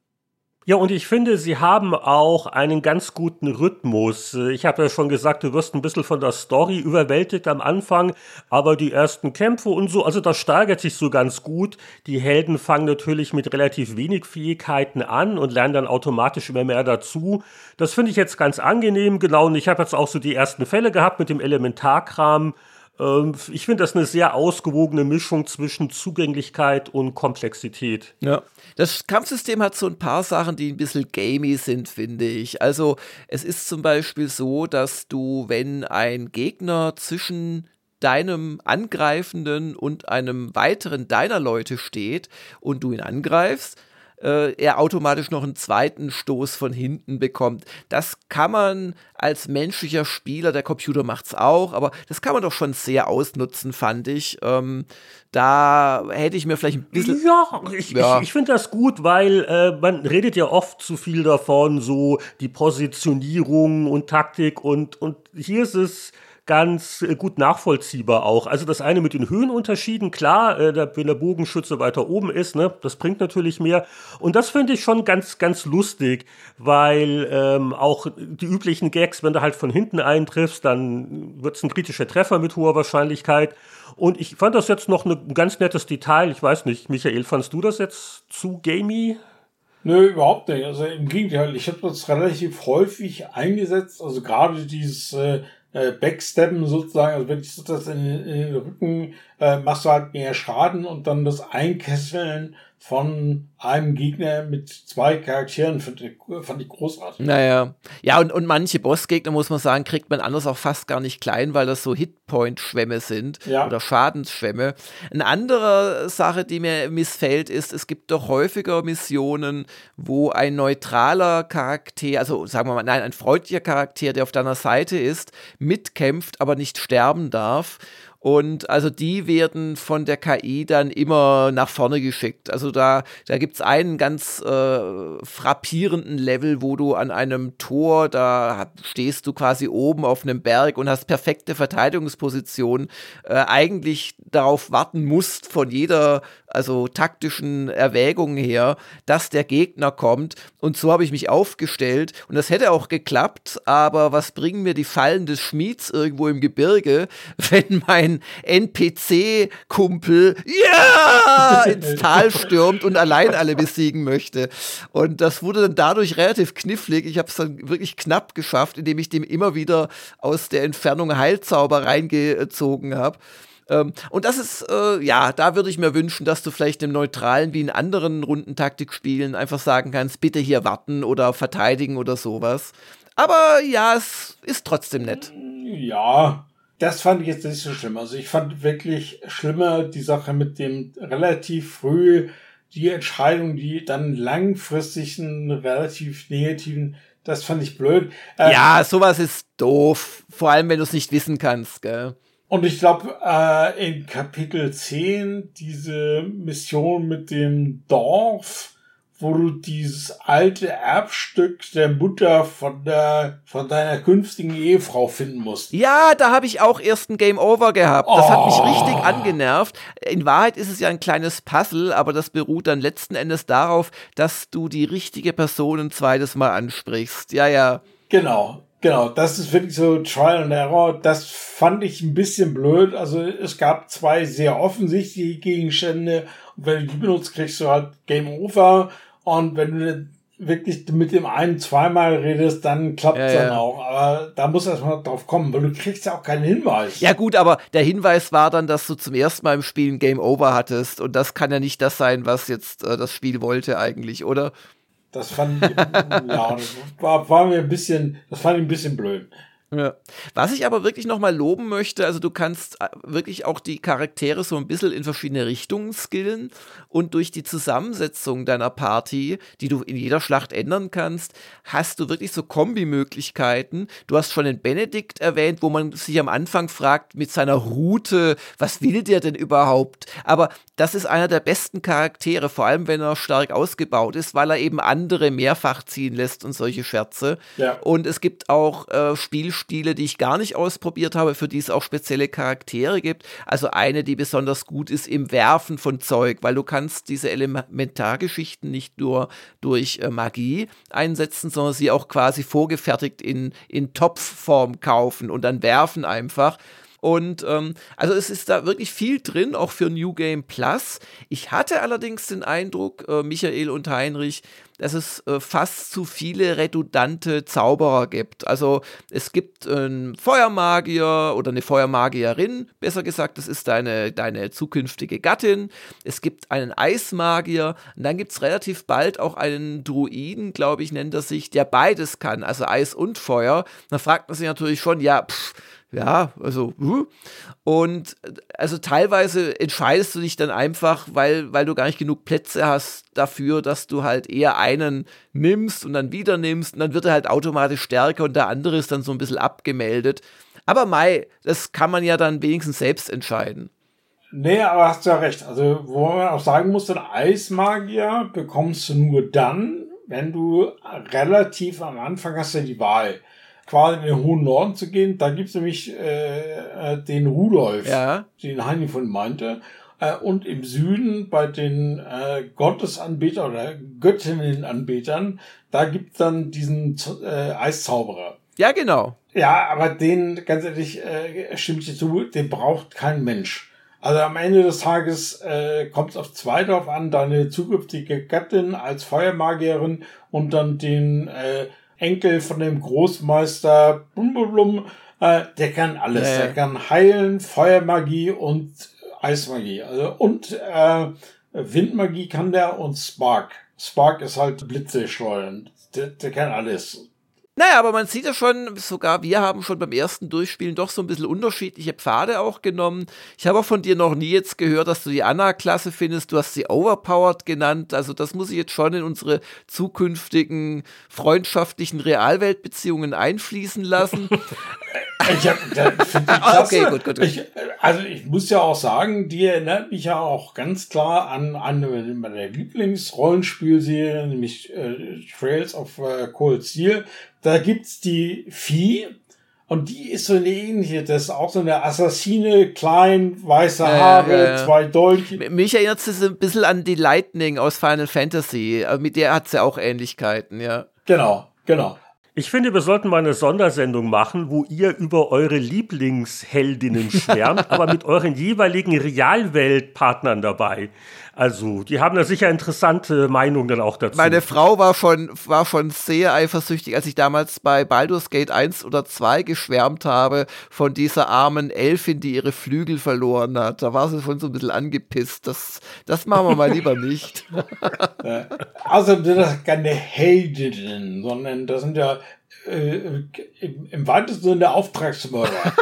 Ja, und ich finde, sie haben auch einen ganz guten Rhythmus. Ich habe ja schon gesagt, du wirst ein bisschen von der Story überwältigt am Anfang, aber die ersten Kämpfe und so, also das steigert sich so ganz gut. Die Helden fangen natürlich mit relativ wenig Fähigkeiten an und lernen dann automatisch immer mehr dazu. Das finde ich jetzt ganz angenehm, genau. Und ich habe jetzt auch so die ersten Fälle gehabt mit dem Elementarkram. Ähm, ich finde das eine sehr ausgewogene Mischung zwischen Zugänglichkeit und Komplexität. Ja. Das Kampfsystem hat so ein paar Sachen, die ein bisschen gamey sind, finde ich. Also es ist zum Beispiel so, dass du, wenn ein Gegner zwischen deinem Angreifenden und einem weiteren deiner Leute steht und du ihn angreifst, äh, er automatisch noch einen zweiten Stoß von hinten bekommt. Das kann man als menschlicher Spieler, der Computer macht es auch, aber das kann man doch schon sehr ausnutzen, fand ich. Ähm, da hätte ich mir vielleicht ein bisschen. Ja, ich, ja. ich, ich finde das gut, weil äh, man redet ja oft zu viel davon, so die Positionierung und Taktik und, und hier ist es ganz äh, gut nachvollziehbar auch. Also das eine mit den Höhenunterschieden, klar, äh, wenn der Bogenschütze weiter oben ist, ne, das bringt natürlich mehr. Und das finde ich schon ganz, ganz lustig, weil ähm, auch die üblichen Gags, wenn du halt von hinten eintriffst, dann wird es ein kritischer Treffer mit hoher Wahrscheinlichkeit. Und ich fand das jetzt noch ein ganz nettes Detail. Ich weiß nicht, Michael, fandst du das jetzt zu gamey? Nö, überhaupt nicht. Also im Gegenteil, ich habe das relativ häufig eingesetzt. Also gerade dieses äh, äh, Backsteppen sozusagen, also wenn ich das in, in den Rücken äh, machst du halt mehr Schaden und dann das Einkesseln von einem Gegner mit zwei Charakteren fand ich, fand ich großartig. Naja. Ja, und, und manche Bossgegner, muss man sagen, kriegt man anders auch fast gar nicht klein, weil das so Hitpoint-Schwämme sind ja. oder Schadensschwämme. Eine andere Sache, die mir missfällt, ist, es gibt doch häufiger Missionen, wo ein neutraler Charakter, also sagen wir mal, nein, ein freundlicher Charakter, der auf deiner Seite ist, mitkämpft, aber nicht sterben darf. Und also die werden von der KI dann immer nach vorne geschickt. Also da, da gibt es einen ganz äh, frappierenden Level, wo du an einem Tor, da stehst du quasi oben auf einem Berg und hast perfekte Verteidigungsposition, äh, eigentlich darauf warten musst von jeder also taktischen Erwägungen her, dass der Gegner kommt. Und so habe ich mich aufgestellt. Und das hätte auch geklappt, aber was bringen mir die Fallen des Schmieds irgendwo im Gebirge, wenn mein NPC-Kumpel ja ins Tal stürmt und allein alle besiegen möchte. Und das wurde dann dadurch relativ knifflig. Ich habe es dann wirklich knapp geschafft, indem ich dem immer wieder aus der Entfernung Heilzauber reingezogen habe. Ähm, und das ist, äh, ja, da würde ich mir wünschen, dass du vielleicht im Neutralen wie in anderen Rundentaktikspielen einfach sagen kannst, bitte hier warten oder verteidigen oder sowas. Aber ja, es ist trotzdem nett. Ja, das fand ich jetzt nicht so schlimm. Also ich fand wirklich schlimmer die Sache mit dem relativ früh die Entscheidung, die dann langfristig einen relativ negativen, das fand ich blöd. Ähm, ja, sowas ist doof. Vor allem, wenn du es nicht wissen kannst, gell? Und ich glaube, äh, in Kapitel 10, diese Mission mit dem Dorf, wo du dieses alte Erbstück der Mutter von der von deiner künftigen Ehefrau finden musst. Ja, da habe ich auch erst ein Game Over gehabt. Das oh. hat mich oh. richtig angenervt. In Wahrheit ist es ja ein kleines Puzzle, aber das beruht dann letzten Endes darauf, dass du die richtige Person ein zweites Mal ansprichst. Ja, ja. Genau. Genau, das ist wirklich so Trial and Error. Das fand ich ein bisschen blöd. Also es gab zwei sehr offensichtliche Gegenstände. Und wenn du die benutzt, kriegst du halt Game Over. Und wenn du wirklich mit dem einen zweimal redest, dann klappt es ja, dann ja. auch. Aber da muss erstmal drauf kommen, weil du kriegst ja auch keinen Hinweis. Ja gut, aber der Hinweis war dann, dass du zum ersten Mal im Spiel ein Game Over hattest. Und das kann ja nicht das sein, was jetzt äh, das Spiel wollte eigentlich, oder? Das fand ich, ja, war, war mir ein bisschen, das fand ich ein bisschen blöd. Ja. Was ich aber wirklich nochmal loben möchte, also du kannst äh, wirklich auch die Charaktere so ein bisschen in verschiedene Richtungen skillen und durch die Zusammensetzung deiner Party, die du in jeder Schlacht ändern kannst, hast du wirklich so Kombimöglichkeiten. Du hast schon den Benedikt erwähnt, wo man sich am Anfang fragt mit seiner Route, was will der denn überhaupt? Aber das ist einer der besten Charaktere, vor allem wenn er stark ausgebaut ist, weil er eben andere mehrfach ziehen lässt und solche Scherze. Ja. Und es gibt auch äh, Spiel Spiele, die ich gar nicht ausprobiert habe, für die es auch spezielle Charaktere gibt. Also eine, die besonders gut ist im Werfen von Zeug, weil du kannst diese Elementargeschichten nicht nur durch äh, Magie einsetzen, sondern sie auch quasi vorgefertigt in, in Topfform kaufen und dann werfen einfach. Und ähm, also es ist da wirklich viel drin, auch für New Game Plus. Ich hatte allerdings den Eindruck, äh, Michael und Heinrich, dass es äh, fast zu viele redundante Zauberer gibt. Also es gibt einen Feuermagier oder eine Feuermagierin, besser gesagt, das ist deine, deine zukünftige Gattin. Es gibt einen Eismagier und dann gibt es relativ bald auch einen Druiden, glaube ich, nennt er sich, der beides kann, also Eis und Feuer. Da fragt man sich natürlich schon, ja, pff, ja, also, uh. und also teilweise entscheidest du dich dann einfach, weil, weil du gar nicht genug Plätze hast dafür, dass du halt eher einen nimmst und dann wieder nimmst und dann wird er halt automatisch stärker und der andere ist dann so ein bisschen abgemeldet. Aber Mai, das kann man ja dann wenigstens selbst entscheiden. Nee, aber hast du ja recht. Also, wo man auch sagen muss, den Eismagier bekommst du nur dann, wenn du relativ am Anfang hast ja die Wahl quasi in den hohen Norden zu gehen. Da gibt's nämlich äh, äh, den Rudolf, ja. den Heini von meinte. Äh, und im Süden bei den äh, Gottesanbetern oder Göttinnenanbetern, da gibt's dann diesen äh, Eiszauberer. Ja, genau. Ja, aber den, ganz ehrlich, äh, stimmt dir zu, den braucht kein Mensch. Also am Ende des Tages äh, kommt es auf zwei drauf an, deine zukünftige Gattin als Feuermagierin und dann den äh, Enkel von dem Großmeister Blum, Blum, Blum, äh, der kann alles. Ja, Der kann heilen, Feuermagie und Eismagie. Also, und äh, Windmagie kann der und Spark. Spark ist halt Blitze steuern. Der, der kann alles. Naja, aber man sieht ja schon, sogar wir haben schon beim ersten Durchspielen doch so ein bisschen unterschiedliche Pfade auch genommen. Ich habe auch von dir noch nie jetzt gehört, dass du die Anna-Klasse findest. Du hast sie overpowered genannt. Also das muss ich jetzt schon in unsere zukünftigen freundschaftlichen Realweltbeziehungen einfließen lassen. ich hab, da ich okay, gut, gut, gut. Ich, also ich muss ja auch sagen, die erinnert mich ja auch ganz klar an, an meine Lieblingsrollenspielserie, nämlich äh, Trails of äh, Cold Steel da gibt's die Vieh. Und die ist so eine ähnliche, das ist auch so eine Assassine, klein, weiße Haare, ja, ja, ja. zwei Dolche. Mich erinnert es ein bisschen an die Lightning aus Final Fantasy. Mit der hat sie auch Ähnlichkeiten, ja. Genau, genau. Ich finde, wir sollten mal eine Sondersendung machen, wo ihr über eure Lieblingsheldinnen schwärmt, aber mit euren jeweiligen Realweltpartnern dabei. Also, die haben da sicher interessante Meinungen auch dazu. Meine Frau war schon, war schon sehr eifersüchtig, als ich damals bei Baldur's Gate 1 oder 2 geschwärmt habe von dieser armen Elfin, die ihre Flügel verloren hat. Da war sie schon so ein bisschen angepisst. Das, das machen wir mal lieber nicht. also, das sind keine Heldinnen, sondern das sind ja äh, im, im weitesten Sinne Auftragsmörder.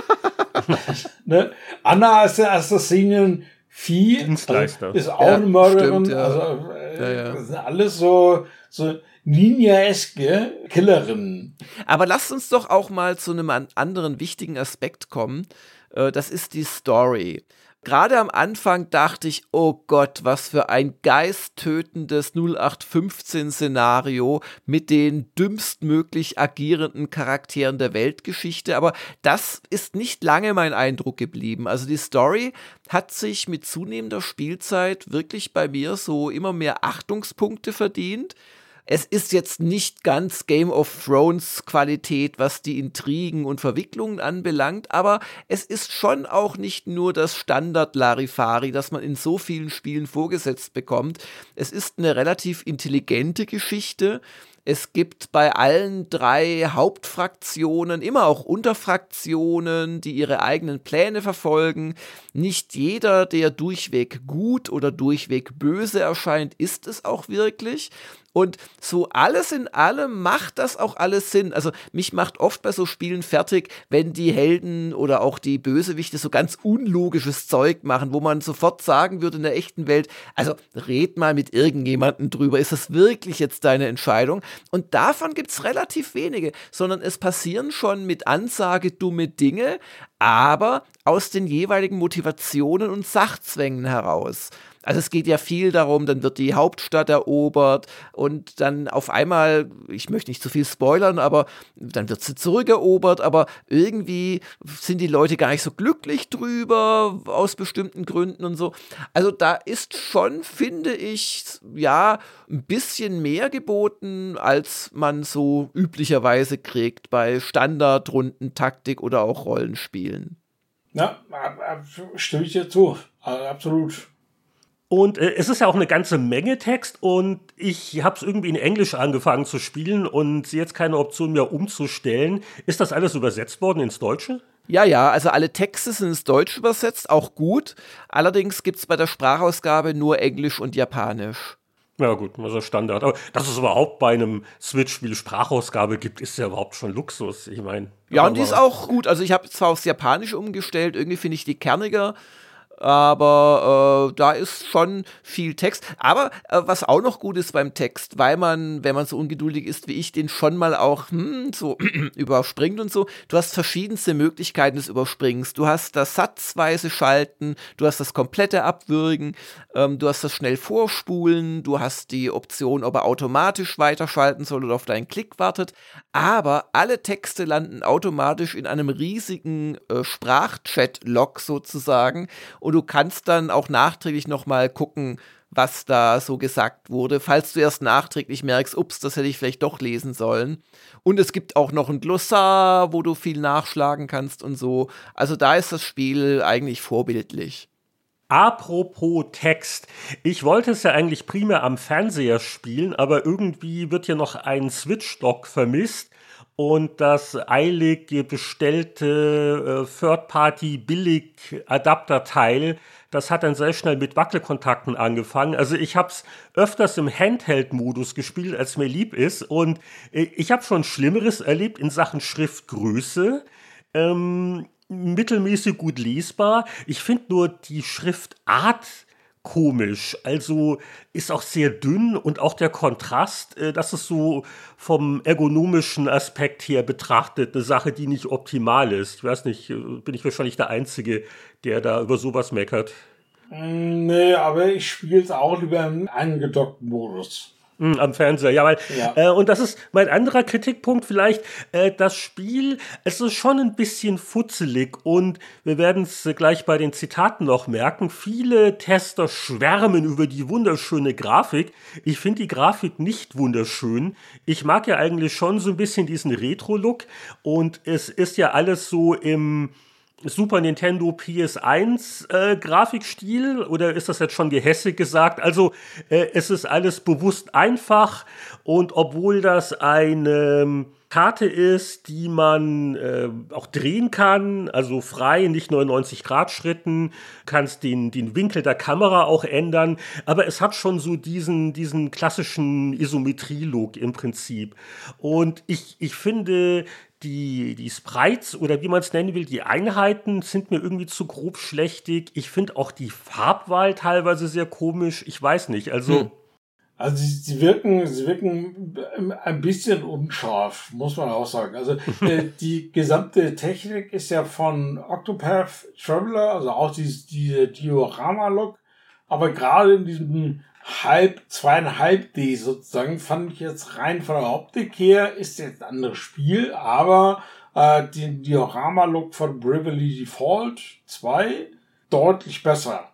ne? Anna ist der Assassinin Vieh Dienstleister. Also, ist auch ja, eine Mörderin. Stimmt, ja. Also äh, ja, ja. das sind alles so, so Ninja-eske Killerinnen. Aber lasst uns doch auch mal zu einem anderen wichtigen Aspekt kommen. Äh, das ist die Story. Gerade am Anfang dachte ich, oh Gott, was für ein geisttötendes 0815-Szenario mit den dümmstmöglich agierenden Charakteren der Weltgeschichte. Aber das ist nicht lange mein Eindruck geblieben. Also die Story hat sich mit zunehmender Spielzeit wirklich bei mir so immer mehr Achtungspunkte verdient. Es ist jetzt nicht ganz Game of Thrones Qualität, was die Intrigen und Verwicklungen anbelangt, aber es ist schon auch nicht nur das Standard Larifari, das man in so vielen Spielen vorgesetzt bekommt. Es ist eine relativ intelligente Geschichte. Es gibt bei allen drei Hauptfraktionen immer auch Unterfraktionen, die ihre eigenen Pläne verfolgen. Nicht jeder, der durchweg gut oder durchweg böse erscheint, ist es auch wirklich. Und so alles in allem macht das auch alles Sinn. Also mich macht oft bei so Spielen fertig, wenn die Helden oder auch die Bösewichte so ganz unlogisches Zeug machen, wo man sofort sagen würde in der echten Welt, also red mal mit irgendjemandem drüber, ist das wirklich jetzt deine Entscheidung? Und davon gibt es relativ wenige, sondern es passieren schon mit Ansage dumme Dinge, aber aus den jeweiligen Motivationen und Sachzwängen heraus. Also es geht ja viel darum, dann wird die Hauptstadt erobert und dann auf einmal, ich möchte nicht zu viel spoilern, aber dann wird sie zurückerobert, aber irgendwie sind die Leute gar nicht so glücklich drüber aus bestimmten Gründen und so. Also da ist schon, finde ich, ja, ein bisschen mehr geboten, als man so üblicherweise kriegt bei Standardrunden, Taktik oder auch Rollenspielen. Ja, stimme ich dir zu. Absolut. Und äh, es ist ja auch eine ganze Menge Text und ich habe es irgendwie in Englisch angefangen zu spielen und sehe jetzt keine Option mehr umzustellen. Ist das alles übersetzt worden ins Deutsche? Ja, ja, also alle Texte sind ins Deutsche übersetzt, auch gut. Allerdings gibt es bei der Sprachausgabe nur Englisch und Japanisch. Ja gut, das ist Standard. Aber dass es überhaupt bei einem Switch-Spiel Sprachausgabe gibt, ist ja überhaupt schon Luxus. Ich meine. Ja, und die ist auch gut. Also ich habe zwar aufs Japanische umgestellt, irgendwie finde ich die kerniger aber äh, da ist schon viel Text. Aber äh, was auch noch gut ist beim Text, weil man, wenn man so ungeduldig ist wie ich, den schon mal auch hm, so überspringt und so. Du hast verschiedenste Möglichkeiten des Überspringens. Du hast das satzweise Schalten, du hast das komplette Abwürgen, ähm, du hast das schnell Vorspulen, du hast die Option, ob er automatisch weiterschalten soll oder auf deinen Klick wartet. Aber alle Texte landen automatisch in einem riesigen äh, Sprachchat-Log sozusagen und du kannst dann auch nachträglich nochmal gucken, was da so gesagt wurde, falls du erst nachträglich merkst, ups, das hätte ich vielleicht doch lesen sollen. Und es gibt auch noch ein Glossar, wo du viel nachschlagen kannst und so. Also da ist das Spiel eigentlich vorbildlich. Apropos Text. Ich wollte es ja eigentlich primär am Fernseher spielen, aber irgendwie wird hier noch ein Switch-Dock vermisst und das eilig bestellte äh, Third-Party-Billig-Adapterteil, das hat dann sehr schnell mit Wackelkontakten angefangen. Also ich habe es öfters im Handheld-Modus gespielt, als mir lieb ist. Und äh, ich habe schon Schlimmeres erlebt in Sachen Schriftgröße. Ähm, mittelmäßig gut lesbar. Ich finde nur die Schriftart komisch. Also ist auch sehr dünn und auch der Kontrast, äh, das ist so vom ergonomischen Aspekt her betrachtet eine Sache, die nicht optimal ist. Ich weiß nicht, äh, bin ich wahrscheinlich der Einzige, der da über sowas meckert. Mm, nee, aber ich spiele es auch lieber im angedockten Modus. Hm, am Fernseher, ja, weil, ja. Äh, und das ist mein anderer Kritikpunkt vielleicht, äh, das Spiel, es ist schon ein bisschen futzelig und wir werden es gleich bei den Zitaten noch merken, viele Tester schwärmen über die wunderschöne Grafik. Ich finde die Grafik nicht wunderschön. Ich mag ja eigentlich schon so ein bisschen diesen Retro-Look und es ist ja alles so im, Super Nintendo PS1 äh, Grafikstil oder ist das jetzt schon gehässig gesagt? Also äh, es ist alles bewusst einfach und obwohl das eine Karte ist, die man äh, auch drehen kann, also frei, nicht nur in 90 Grad Schritten, kannst den, den Winkel der Kamera auch ändern, aber es hat schon so diesen, diesen klassischen Isometrie-Look im Prinzip. Und ich, ich finde, die, die Sprites oder wie man es nennen will, die Einheiten sind mir irgendwie zu grob schlechtig. Ich finde auch die Farbwahl teilweise sehr komisch. Ich weiß nicht. Also. Hm. Also sie, sie, wirken, sie wirken ein bisschen unscharf, muss man auch sagen. Also äh, die gesamte Technik ist ja von Octopath Traveler, also auch dieses, diese Diorama-Look, aber gerade in diesem halb, zweieinhalb D sozusagen, fand ich jetzt rein von der Optik her, ist jetzt ein anderes Spiel, aber äh, den Diorama-Look von Bravely Default 2 deutlich besser.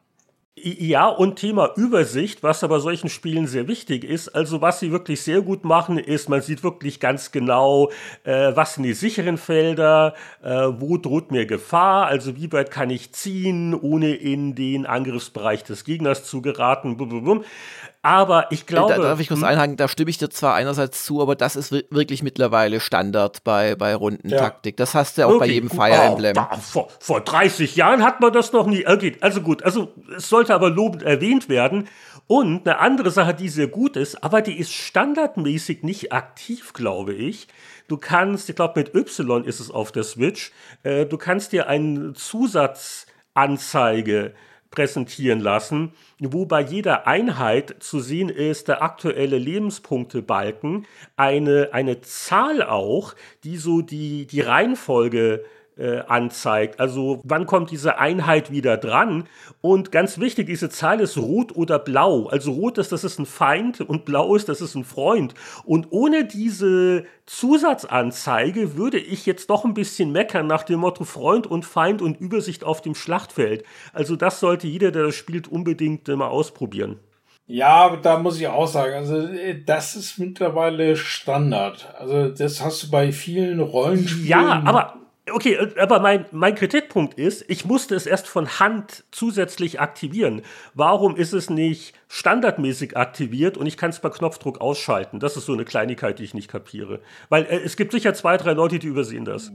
Ja, und Thema Übersicht, was aber solchen Spielen sehr wichtig ist. Also was sie wirklich sehr gut machen, ist, man sieht wirklich ganz genau, äh, was sind die sicheren Felder, äh, wo droht mir Gefahr, also wie weit kann ich ziehen, ohne in den Angriffsbereich des Gegners zu geraten. Aber ich glaube. Da darf ich kurz hm? einhaken, da stimme ich dir zwar einerseits zu, aber das ist wirklich mittlerweile Standard bei, bei Rundentaktik. Ja. Das hast du ja auch okay, bei jedem gut. Fire Emblem. Oh, vor, vor 30 Jahren hat man das noch nie. Okay, also gut, also es sollte aber lobend erwähnt werden. Und eine andere Sache, die sehr gut ist, aber die ist standardmäßig nicht aktiv, glaube ich. Du kannst, ich glaube mit Y ist es auf der Switch, äh, du kannst dir eine Zusatzanzeige präsentieren lassen, wo bei jeder Einheit zu sehen ist der aktuelle Lebenspunktebalken, eine, eine Zahl auch, die so die, die Reihenfolge äh, anzeigt. Also wann kommt diese Einheit wieder dran? Und ganz wichtig, diese Zahl ist rot oder blau. Also rot ist, das ist ein Feind und blau ist, das ist ein Freund. Und ohne diese Zusatzanzeige würde ich jetzt doch ein bisschen meckern nach dem Motto Freund und Feind und Übersicht auf dem Schlachtfeld. Also das sollte jeder, der das spielt, unbedingt mal ausprobieren. Ja, da muss ich auch sagen, also äh, das ist mittlerweile Standard. Also das hast du bei vielen Rollenspielen. Ja, aber Okay, äh, aber mein, mein Kritikpunkt ist, ich musste es erst von Hand zusätzlich aktivieren. Warum ist es nicht standardmäßig aktiviert und ich kann es per Knopfdruck ausschalten? Das ist so eine Kleinigkeit, die ich nicht kapiere. Weil äh, es gibt sicher zwei, drei Leute, die übersehen das.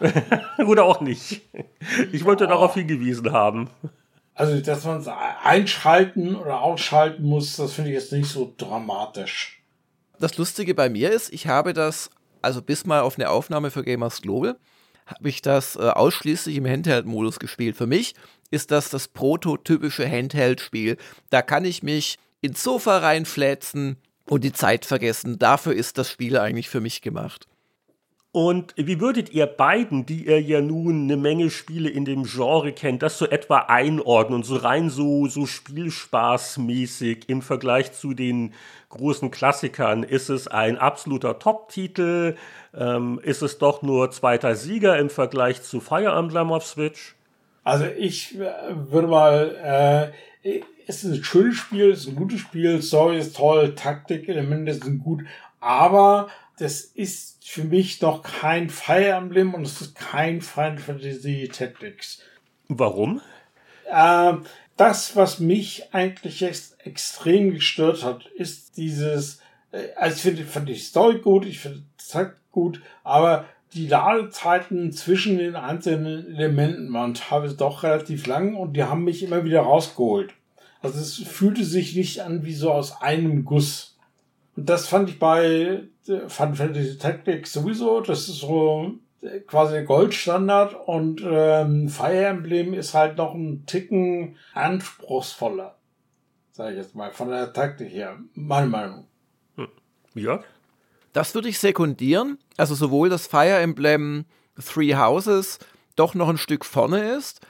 Oder auch nicht. Ich wollte ja. darauf hingewiesen haben. Also, dass man es einschalten oder ausschalten muss, das finde ich jetzt nicht so dramatisch. Das Lustige bei mir ist, ich habe das, also bis mal auf eine Aufnahme für Gamers Global, habe ich das äh, ausschließlich im Handheld-Modus gespielt. Für mich ist das das prototypische Handheld-Spiel. Da kann ich mich ins Sofa reinflätzen und die Zeit vergessen. Dafür ist das Spiel eigentlich für mich gemacht. Und wie würdet ihr beiden, die ihr ja nun eine Menge Spiele in dem Genre kennt, das so etwa einordnen, so rein so, so Spielspaßmäßig im Vergleich zu den großen Klassikern? Ist es ein absoluter Top-Titel? Ähm, ist es doch nur zweiter Sieger im Vergleich zu Fire Emblem auf Switch? Also ich äh, würde mal, äh, es ist ein schönes Spiel, es ist ein gutes Spiel, Story ist toll, Taktikelemente sind gut, aber das ist für mich noch kein Fire Emblem und es ist kein Final Fantasy Tactics. Warum? Äh, das, was mich eigentlich ex extrem gestört hat, ist dieses, äh, also ich finde, fand die Story gut, ich finde Takt gut, aber die Ladezeiten zwischen den einzelnen Elementen waren teilweise doch relativ lang und die haben mich immer wieder rausgeholt. Also es fühlte sich nicht an wie so aus einem Guss. Und das fand ich bei Final Fantasy Tactics sowieso. Das ist so quasi der Goldstandard und ähm, Fire Emblem ist halt noch ein Ticken anspruchsvoller. Sag ich jetzt mal, von der Taktik her. Meine Meinung. Hm. Ja. Das würde ich sekundieren. Also sowohl das Fire Emblem Three Houses doch noch ein Stück vorne ist.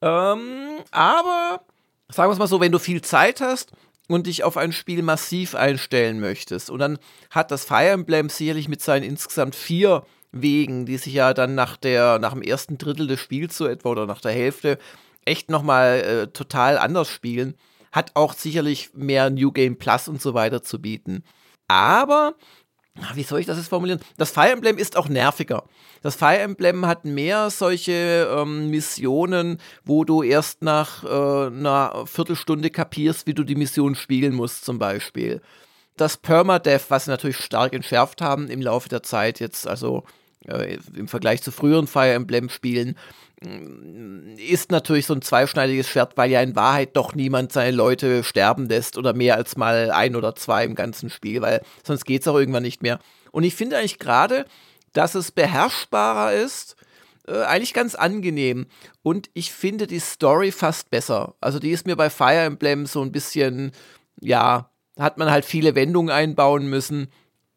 Ähm, aber sagen wir es mal so, wenn du viel Zeit hast und dich auf ein Spiel massiv einstellen möchtest. Und dann hat das Fire Emblem sicherlich mit seinen insgesamt vier Wegen, die sich ja dann nach der, nach dem ersten Drittel des Spiels so etwa oder nach der Hälfte echt nochmal äh, total anders spielen, hat auch sicherlich mehr New Game Plus und so weiter zu bieten. Aber wie soll ich das jetzt formulieren? Das Fire Emblem ist auch nerviger. Das Fire Emblem hat mehr solche ähm, Missionen, wo du erst nach äh, einer Viertelstunde kapierst, wie du die Mission spielen musst, zum Beispiel. Das Permadeath, was sie natürlich stark entschärft haben im Laufe der Zeit, jetzt also äh, im Vergleich zu früheren Fire Emblem-Spielen, ist natürlich so ein zweischneidiges Schwert, weil ja in Wahrheit doch niemand seine Leute sterben lässt oder mehr als mal ein oder zwei im ganzen Spiel, weil sonst geht es auch irgendwann nicht mehr. Und ich finde eigentlich gerade, dass es beherrschbarer ist, äh, eigentlich ganz angenehm. Und ich finde die Story fast besser. Also die ist mir bei Fire Emblem so ein bisschen, ja, hat man halt viele Wendungen einbauen müssen.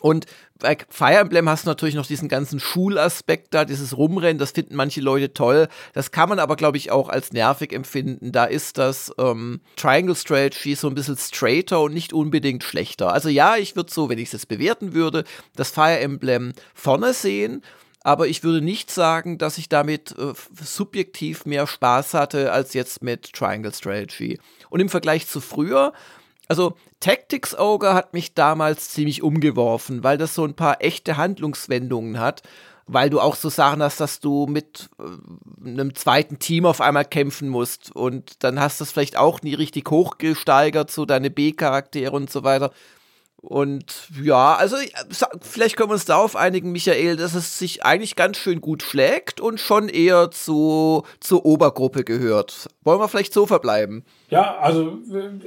Und bei Fire Emblem hast du natürlich noch diesen ganzen Schulaspekt da, dieses Rumrennen, das finden manche Leute toll. Das kann man aber, glaube ich, auch als nervig empfinden. Da ist das ähm, Triangle Strategy so ein bisschen straighter und nicht unbedingt schlechter. Also ja, ich würde so, wenn ich es jetzt bewerten würde, das Fire Emblem vorne sehen. Aber ich würde nicht sagen, dass ich damit äh, subjektiv mehr Spaß hatte als jetzt mit Triangle Strategy. Und im Vergleich zu früher also Tactics Ogre hat mich damals ziemlich umgeworfen, weil das so ein paar echte Handlungswendungen hat, weil du auch so Sachen hast, dass du mit äh, einem zweiten Team auf einmal kämpfen musst und dann hast du es vielleicht auch nie richtig hochgesteigert, so deine B-Charaktere und so weiter. Und ja, also vielleicht können wir uns darauf einigen, Michael, dass es sich eigentlich ganz schön gut schlägt und schon eher zu, zur Obergruppe gehört. Wollen wir vielleicht so verbleiben? Ja, also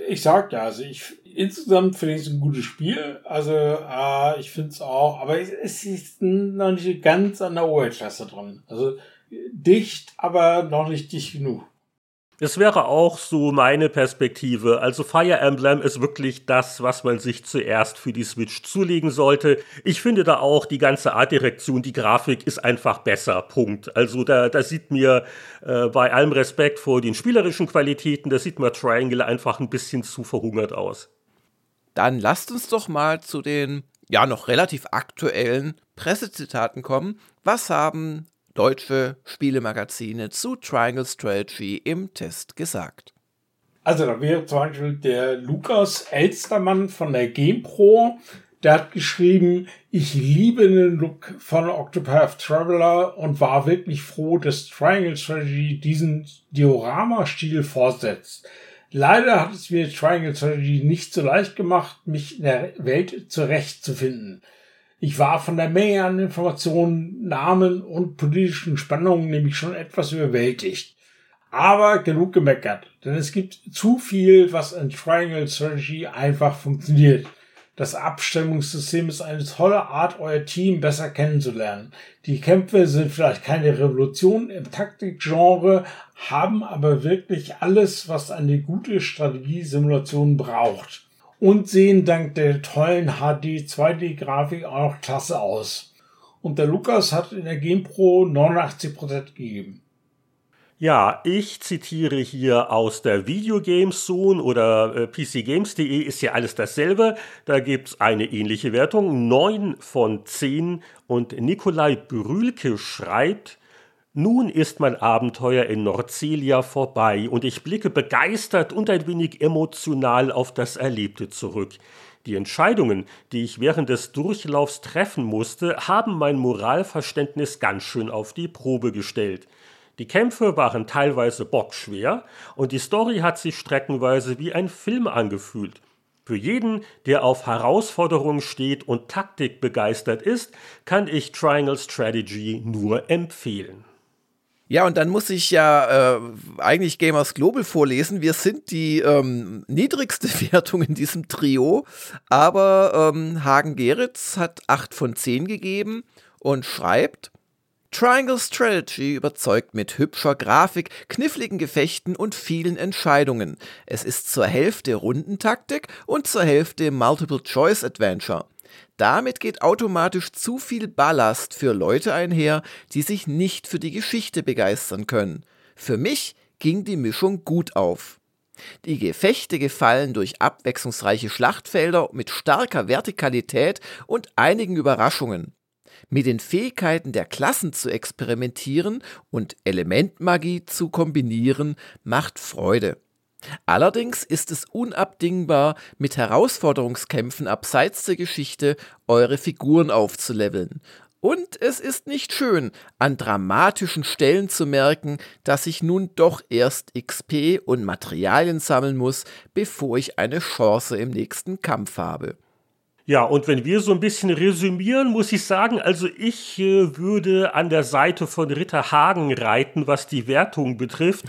ich sag ja, also ich insgesamt finde ich es ein gutes Spiel. Also äh, ich finde es auch, aber es ist noch nicht ganz an der Oberklasse dran. Also dicht, aber noch nicht dicht genug. Es wäre auch so meine Perspektive. Also Fire Emblem ist wirklich das, was man sich zuerst für die Switch zulegen sollte. Ich finde da auch die ganze Artdirektion, die Grafik ist einfach besser. Punkt. Also da, da sieht mir äh, bei allem Respekt vor den spielerischen Qualitäten, da sieht mir Triangle einfach ein bisschen zu verhungert aus. Dann lasst uns doch mal zu den ja noch relativ aktuellen Pressezitaten kommen. Was haben deutsche Spielemagazine zu Triangle Strategy im Test gesagt. Also da wäre zum Beispiel der Lukas Elstermann von der GamePro, der hat geschrieben, ich liebe den Look von Octopath Traveler und war wirklich froh, dass Triangle Strategy diesen Diorama-Stil fortsetzt. Leider hat es mir Triangle Strategy nicht so leicht gemacht, mich in der Welt zurechtzufinden. Ich war von der Menge an Informationen, Namen und politischen Spannungen nämlich schon etwas überwältigt. Aber genug gemeckert, denn es gibt zu viel, was in Triangle Strategy einfach funktioniert. Das Abstimmungssystem ist eine tolle Art, euer Team besser kennenzulernen. Die Kämpfe sind vielleicht keine Revolution im Taktikgenre, haben aber wirklich alles, was eine gute Strategiesimulation braucht. Und sehen dank der tollen HD 2D-Grafik auch klasse aus. Und der Lukas hat in der GamePro 89% gegeben. Ja, ich zitiere hier aus der Videogames Zone oder äh, pcgames.de ist ja alles dasselbe. Da gibt es eine ähnliche Wertung, 9 von 10. Und Nikolai Brülke schreibt, nun ist mein Abenteuer in Nordcelia vorbei und ich blicke begeistert und ein wenig emotional auf das Erlebte zurück. Die Entscheidungen, die ich während des Durchlaufs treffen musste, haben mein Moralverständnis ganz schön auf die Probe gestellt. Die Kämpfe waren teilweise bockschwer und die Story hat sich streckenweise wie ein Film angefühlt. Für jeden, der auf Herausforderungen steht und Taktik begeistert ist, kann ich Triangle Strategy nur empfehlen. Ja, und dann muss ich ja äh, eigentlich Gamers Global vorlesen. Wir sind die ähm, niedrigste Wertung in diesem Trio, aber ähm, Hagen Geritz hat 8 von 10 gegeben und schreibt, Triangle Strategy überzeugt mit hübscher Grafik, kniffligen Gefechten und vielen Entscheidungen. Es ist zur Hälfte Rundentaktik und zur Hälfte Multiple-Choice-Adventure. Damit geht automatisch zu viel Ballast für Leute einher, die sich nicht für die Geschichte begeistern können. Für mich ging die Mischung gut auf. Die Gefechte gefallen durch abwechslungsreiche Schlachtfelder mit starker Vertikalität und einigen Überraschungen. Mit den Fähigkeiten der Klassen zu experimentieren und Elementmagie zu kombinieren, macht Freude. Allerdings ist es unabdingbar, mit Herausforderungskämpfen abseits der Geschichte eure Figuren aufzuleveln. Und es ist nicht schön, an dramatischen Stellen zu merken, dass ich nun doch erst XP und Materialien sammeln muss, bevor ich eine Chance im nächsten Kampf habe. Ja, und wenn wir so ein bisschen resümieren, muss ich sagen, also ich äh, würde an der Seite von Ritter Hagen reiten, was die Wertung betrifft.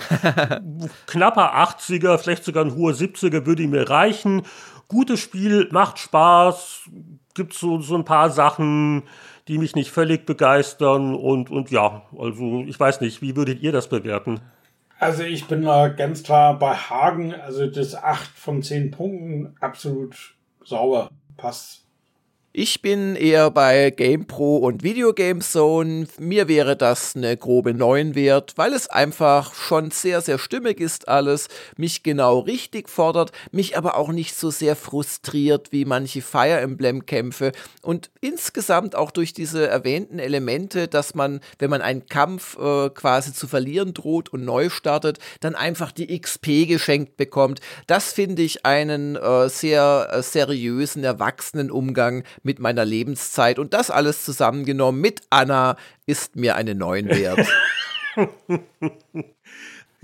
Knapper 80er, vielleicht sogar ein hoher 70er würde mir reichen. Gutes Spiel, macht Spaß, gibt so, so ein paar Sachen, die mich nicht völlig begeistern und, und ja, also ich weiß nicht, wie würdet ihr das bewerten? Also ich bin da ganz klar bei Hagen, also das 8 von 10 Punkten absolut sauber passt. Ich bin eher bei GamePro und Videogame Zone. Mir wäre das eine grobe 9 wert, weil es einfach schon sehr, sehr stimmig ist alles, mich genau richtig fordert, mich aber auch nicht so sehr frustriert wie manche Fire Emblem Kämpfe und insgesamt auch durch diese erwähnten Elemente, dass man, wenn man einen Kampf äh, quasi zu verlieren droht und neu startet, dann einfach die XP geschenkt bekommt. Das finde ich einen äh, sehr äh, seriösen, erwachsenen Umgang mit meiner Lebenszeit und das alles zusammengenommen mit Anna ist mir eine 9 wert.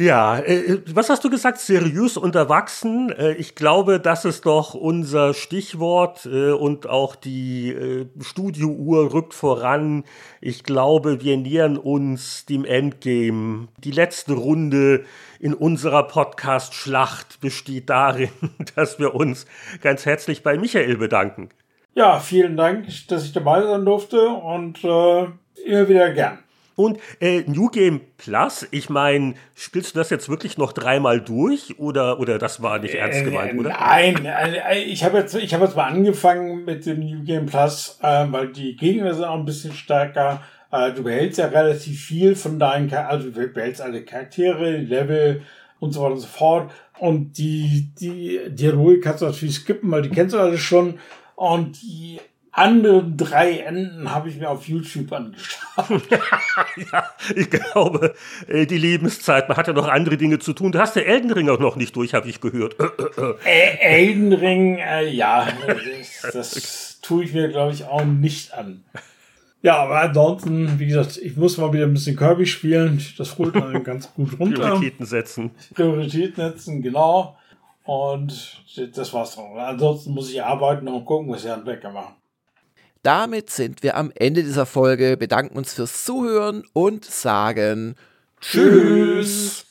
Ja, äh, was hast du gesagt? Seriös und erwachsen. Äh, ich glaube, das ist doch unser Stichwort äh, und auch die äh, Studiouhr rückt voran. Ich glaube, wir nähern uns dem Endgame. Die letzte Runde in unserer Podcast-Schlacht besteht darin, dass wir uns ganz herzlich bei Michael bedanken. Ja, vielen Dank, dass ich dabei sein durfte und äh, immer wieder gern. Und äh, New Game Plus, ich meine, spielst du das jetzt wirklich noch dreimal durch oder, oder das war nicht ernst äh, gemeint, oder? Nein, äh, ich habe jetzt, hab jetzt mal angefangen mit dem New Game Plus, äh, weil die Gegner sind auch ein bisschen stärker. Äh, du behältst ja relativ viel von deinen, also du behältst alle Charaktere, Level und so weiter und so fort. Und die, die Dialoge kannst du natürlich skippen, weil die kennst du alle schon. Und die anderen drei Enden habe ich mir auf YouTube angeschaut. ja, ich glaube, äh, die Lebenszeit, man hat ja noch andere Dinge zu tun. Du hast der Elden Ring auch noch nicht durch, habe ich gehört. äh, Elden Ring, äh, ja, das, das tue ich mir, glaube ich, auch nicht an. Ja, aber ansonsten, wie gesagt, ich muss mal wieder ein bisschen Kirby spielen. Das holt man ganz gut runter. Prioritäten setzen. Prioritäten setzen, genau. Und das war's dann. Ansonsten muss ich arbeiten und gucken, was ich an Bäcker mache. Damit sind wir am Ende dieser Folge, bedanken uns fürs Zuhören und sagen Tschüss. Das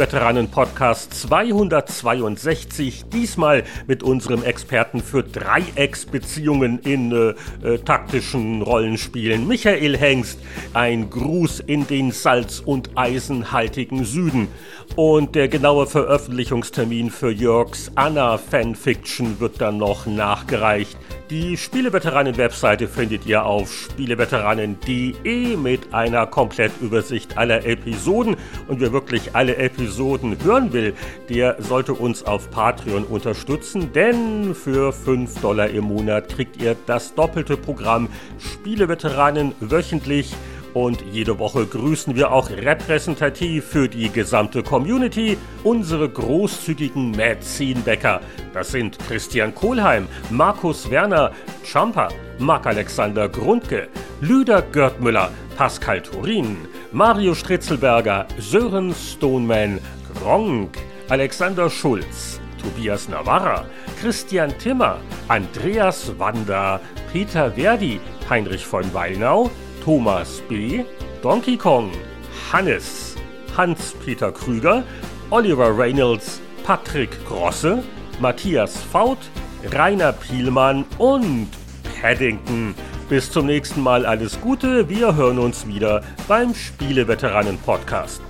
war Spieleveteranen Podcast 262. Diesmal mit unserem Experten für Dreiecksbeziehungen in äh, äh, taktischen Rollenspielen, Michael Hengst. Ein Gruß in den salz- und eisenhaltigen Süden. Und der genaue Veröffentlichungstermin für Jörgs Anna-Fanfiction wird dann noch nachgereicht. Die Spieleveteranen-Webseite findet ihr auf spieleveteranen.de mit einer Komplettübersicht aller Episoden. Und wer wirklich alle Episoden hören will, der sollte uns auf Patreon unterstützen, denn für 5 Dollar im Monat kriegt ihr das doppelte Programm Spieleveteranen wöchentlich und jede Woche grüßen wir auch repräsentativ für die gesamte Community unsere großzügigen Mäzenbäcker. Das sind Christian Kohlheim, Markus Werner, Champa, Marc-Alexander Grundke, Lüder Görtmüller, Pascal Turin, Mario Stritzelberger, Sören Stoneman, Gronk, Alexander Schulz, Tobias Navarra, Christian Timmer, Andreas Wander, Peter Verdi, Heinrich von Weinau, Thomas B., Donkey Kong, Hannes, Hans-Peter Krüger, Oliver Reynolds, Patrick Grosse, Matthias Faut, Rainer Pielmann und Paddington. Bis zum nächsten Mal alles Gute, wir hören uns wieder beim Spieleveteranen Podcast.